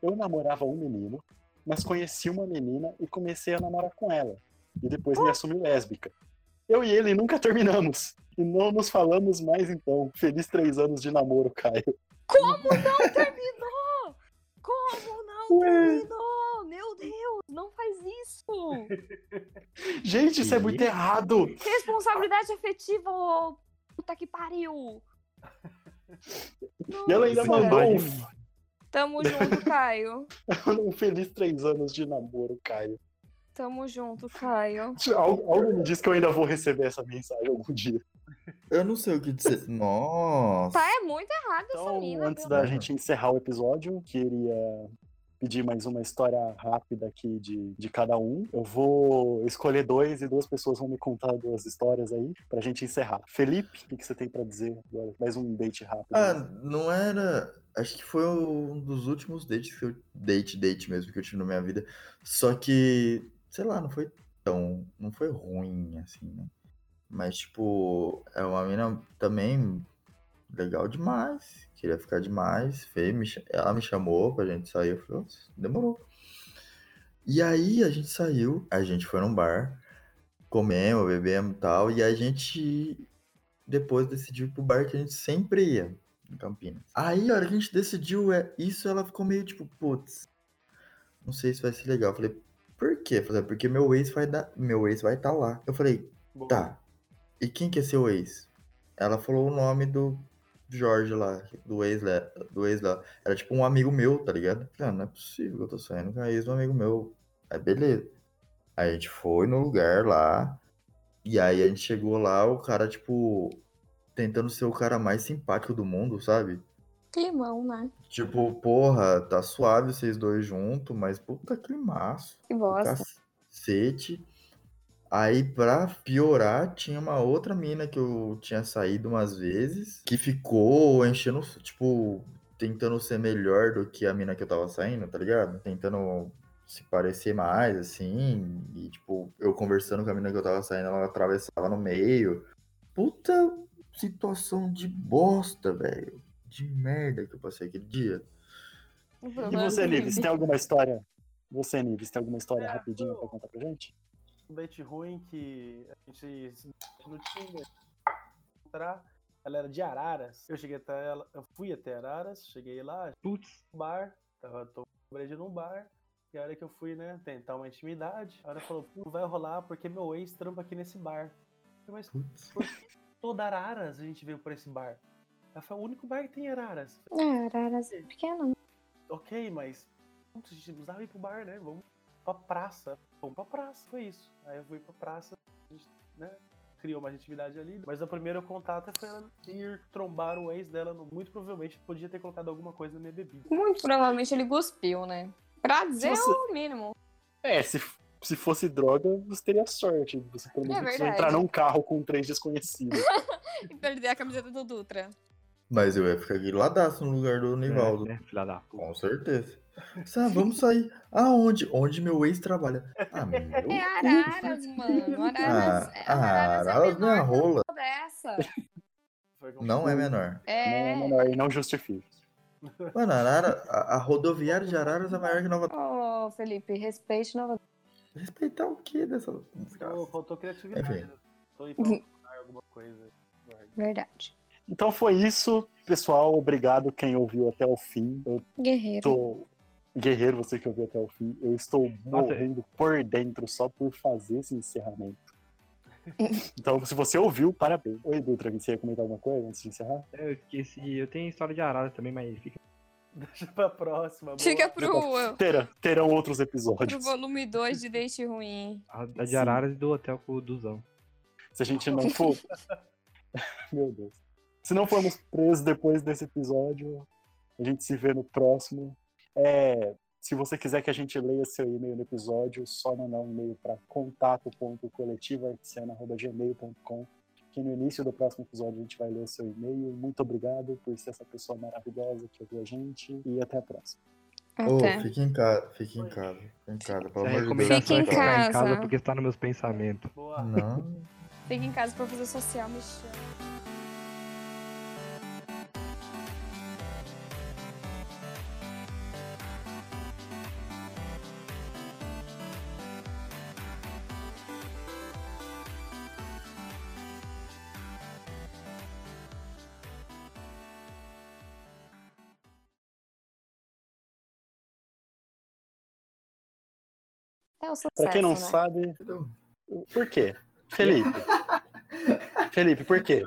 Eu namorava um menino, mas conheci uma menina e comecei a namorar com ela. E depois me assumi lésbica. Eu e ele nunca terminamos. E não nos falamos mais então. Feliz três anos de namoro, Caio. Como não terminou? Como não terminou? Meu Deus, não faz isso. Gente, isso é muito errado. Responsabilidade afetiva, ô puta que pariu. E ela ainda mandou um, Tamo junto, Caio. um feliz três anos de namoro, Caio. Tamo junto, Caio. Algo, algo me diz que eu ainda vou receber essa mensagem algum dia. Eu não sei o que dizer. Nossa. Tá, é muito errado essa Então, mina. antes da gente encerrar o episódio, queria pedir mais uma história rápida aqui de, de cada um. Eu vou escolher dois e duas pessoas vão me contar duas histórias aí pra gente encerrar. Felipe, o que, que você tem pra dizer agora? Mais um date rápido. Ah, não era. Acho que foi um dos últimos dates que eu. Date, date mesmo que eu tive na minha vida. Só que, sei lá, não foi tão. Não foi ruim, assim, né? Mas, tipo, é uma mina também legal demais. Queria ficar demais. Me cha- ela me chamou pra gente sair. Eu falei, "Nossa, demorou. E aí a gente saiu, a gente foi num bar, comemos, bebemos e tal. E a gente depois decidiu ir pro bar que a gente sempre ia em Campinas. Aí, a hora que a gente decidiu é isso, ela ficou meio tipo, putz, não sei se vai ser legal. Eu falei, por quê? Eu falei, porque meu ex vai dar, meu ex vai estar lá. Eu falei, tá. E quem que é seu ex? Ela falou o nome do Jorge lá, do ex lá, do ex lá. Era tipo um amigo meu, tá ligado? Falei, ah, não é possível que eu tô saindo com a ex um amigo meu. Aí beleza. Aí a gente foi no lugar lá. E aí a gente chegou lá, o cara, tipo, tentando ser o cara mais simpático do mundo, sabe? Climão, né? Tipo, porra, tá suave vocês dois juntos, mas puta climaço. Que do bosta. Cacete. Aí, pra piorar, tinha uma outra mina que eu tinha saído umas vezes, que ficou enchendo, tipo, tentando ser melhor do que a mina que eu tava saindo, tá ligado? Tentando se parecer mais, assim, e, tipo, eu conversando com a mina que eu tava saindo, ela atravessava no meio. Puta situação de bosta, velho. De merda que eu passei aquele dia. E você, é Nives, tem alguma história? Você, Nives, tem alguma história rapidinha eu- pra contar pra gente? Um date ruim que a gente se no Tinder encontrar. Ela era de Araras. Eu cheguei até ela, eu fui até Araras, cheguei lá, Putz, no bar, tava tomando breja num bar. E a hora que eu fui, né, tentar uma intimidade, a hora falou, não vai rolar porque meu ex trampa aqui nesse bar. Eu falei, Mas Putz. por que toda Araras a gente veio por esse bar? Ela falou, o único bar que tem em Araras. É, Araras é pequena. Ok, mas putz, a gente precisava ir pro bar, né? Vamos pra praça. Vamos pra praça, foi isso. Aí eu fui pra praça, a gente, né? Criou uma atividade ali. Mas o primeiro contato foi ela ir trombar o ex dela. No, muito provavelmente podia ter colocado alguma coisa na minha bebida. Muito provavelmente ele cuspiu, né? Pra dizer você- o mínimo. É, se, se fosse droga, você teria sorte. Você pelo menos É entrar num carro com três desconhecidos. E perder a camiseta do Dutra. Mas eu ia ficar guiladaço no lugar do Nivaldo. É, né, filha da puta. Com certeza. Sá, vamos sair. Aonde? Onde meu ex trabalha. Ah, meu. É cu. Araras, mano. Araras, Ah, é, ah, Araras é Araras minha menor rola. dessa. Não é menor. Não é É. menor e não justifica. Mano, Arara, a, a rodoviária de Araras é maior que Nova Ô, Felipe, respeite Nova Respeitar o que dessa Faltou- desgraça? Faltou criatividade. Enfim. né? Tô alguma coisa. Verdade. Então foi isso, pessoal. Obrigado quem ouviu até o fim. Eu Guerreiro. tô. Guerreiro, você que ouviu até o fim. Eu estou Nossa, morrendo por dentro só por fazer esse encerramento. Então, se você ouviu, parabéns. Oi, Dutra, você ia comentar alguma coisa antes de encerrar? É, Eu esqueci, eu tenho história de arara também, mas fica. Deixa pra próxima. boa. Fica pro, Terá, terão outros pro episódios. volume 2 de Date Ruim. A da de araras e do hotel com o Duzão. Se a gente não for. Meu Deus. Se não formos presos depois desse episódio, a gente se vê no próximo. É, se você quiser que a gente leia seu e-mail no episódio, só mandar um e-mail para contato.coletivoartesiano.gmail.com que no início do próximo episódio a gente vai ler o seu e-mail. Muito obrigado por ser essa pessoa maravilhosa que ouviu a gente e até a próxima. Até. fique em casa, fique em casa. Fique em casa, pelo amor de Deus. Fique em é ficar em casa casa. porque está nos meus pensamentos. Boa. Não. Fica em casa pra fazer social, me chama. O sucesso, Pra quem não né? sabe, por quê? Felipe. Felipe, por quê?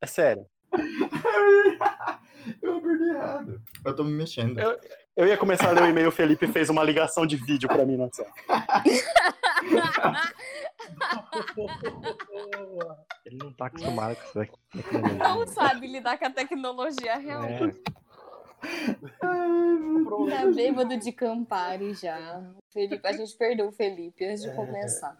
É sério. Eu perdi errado. Eu tô me mexendo. Eu- Eu ia começar a ler o e-mail, o Felipe fez uma ligação de vídeo pra mim no WhatsApp. Boa. Ele não tá acostumado com isso aqui. Não sabe lidar com a tecnologia real. É, Tá bêbado de Campari já. Felipe, a gente perdeu o Felipe antes de começar.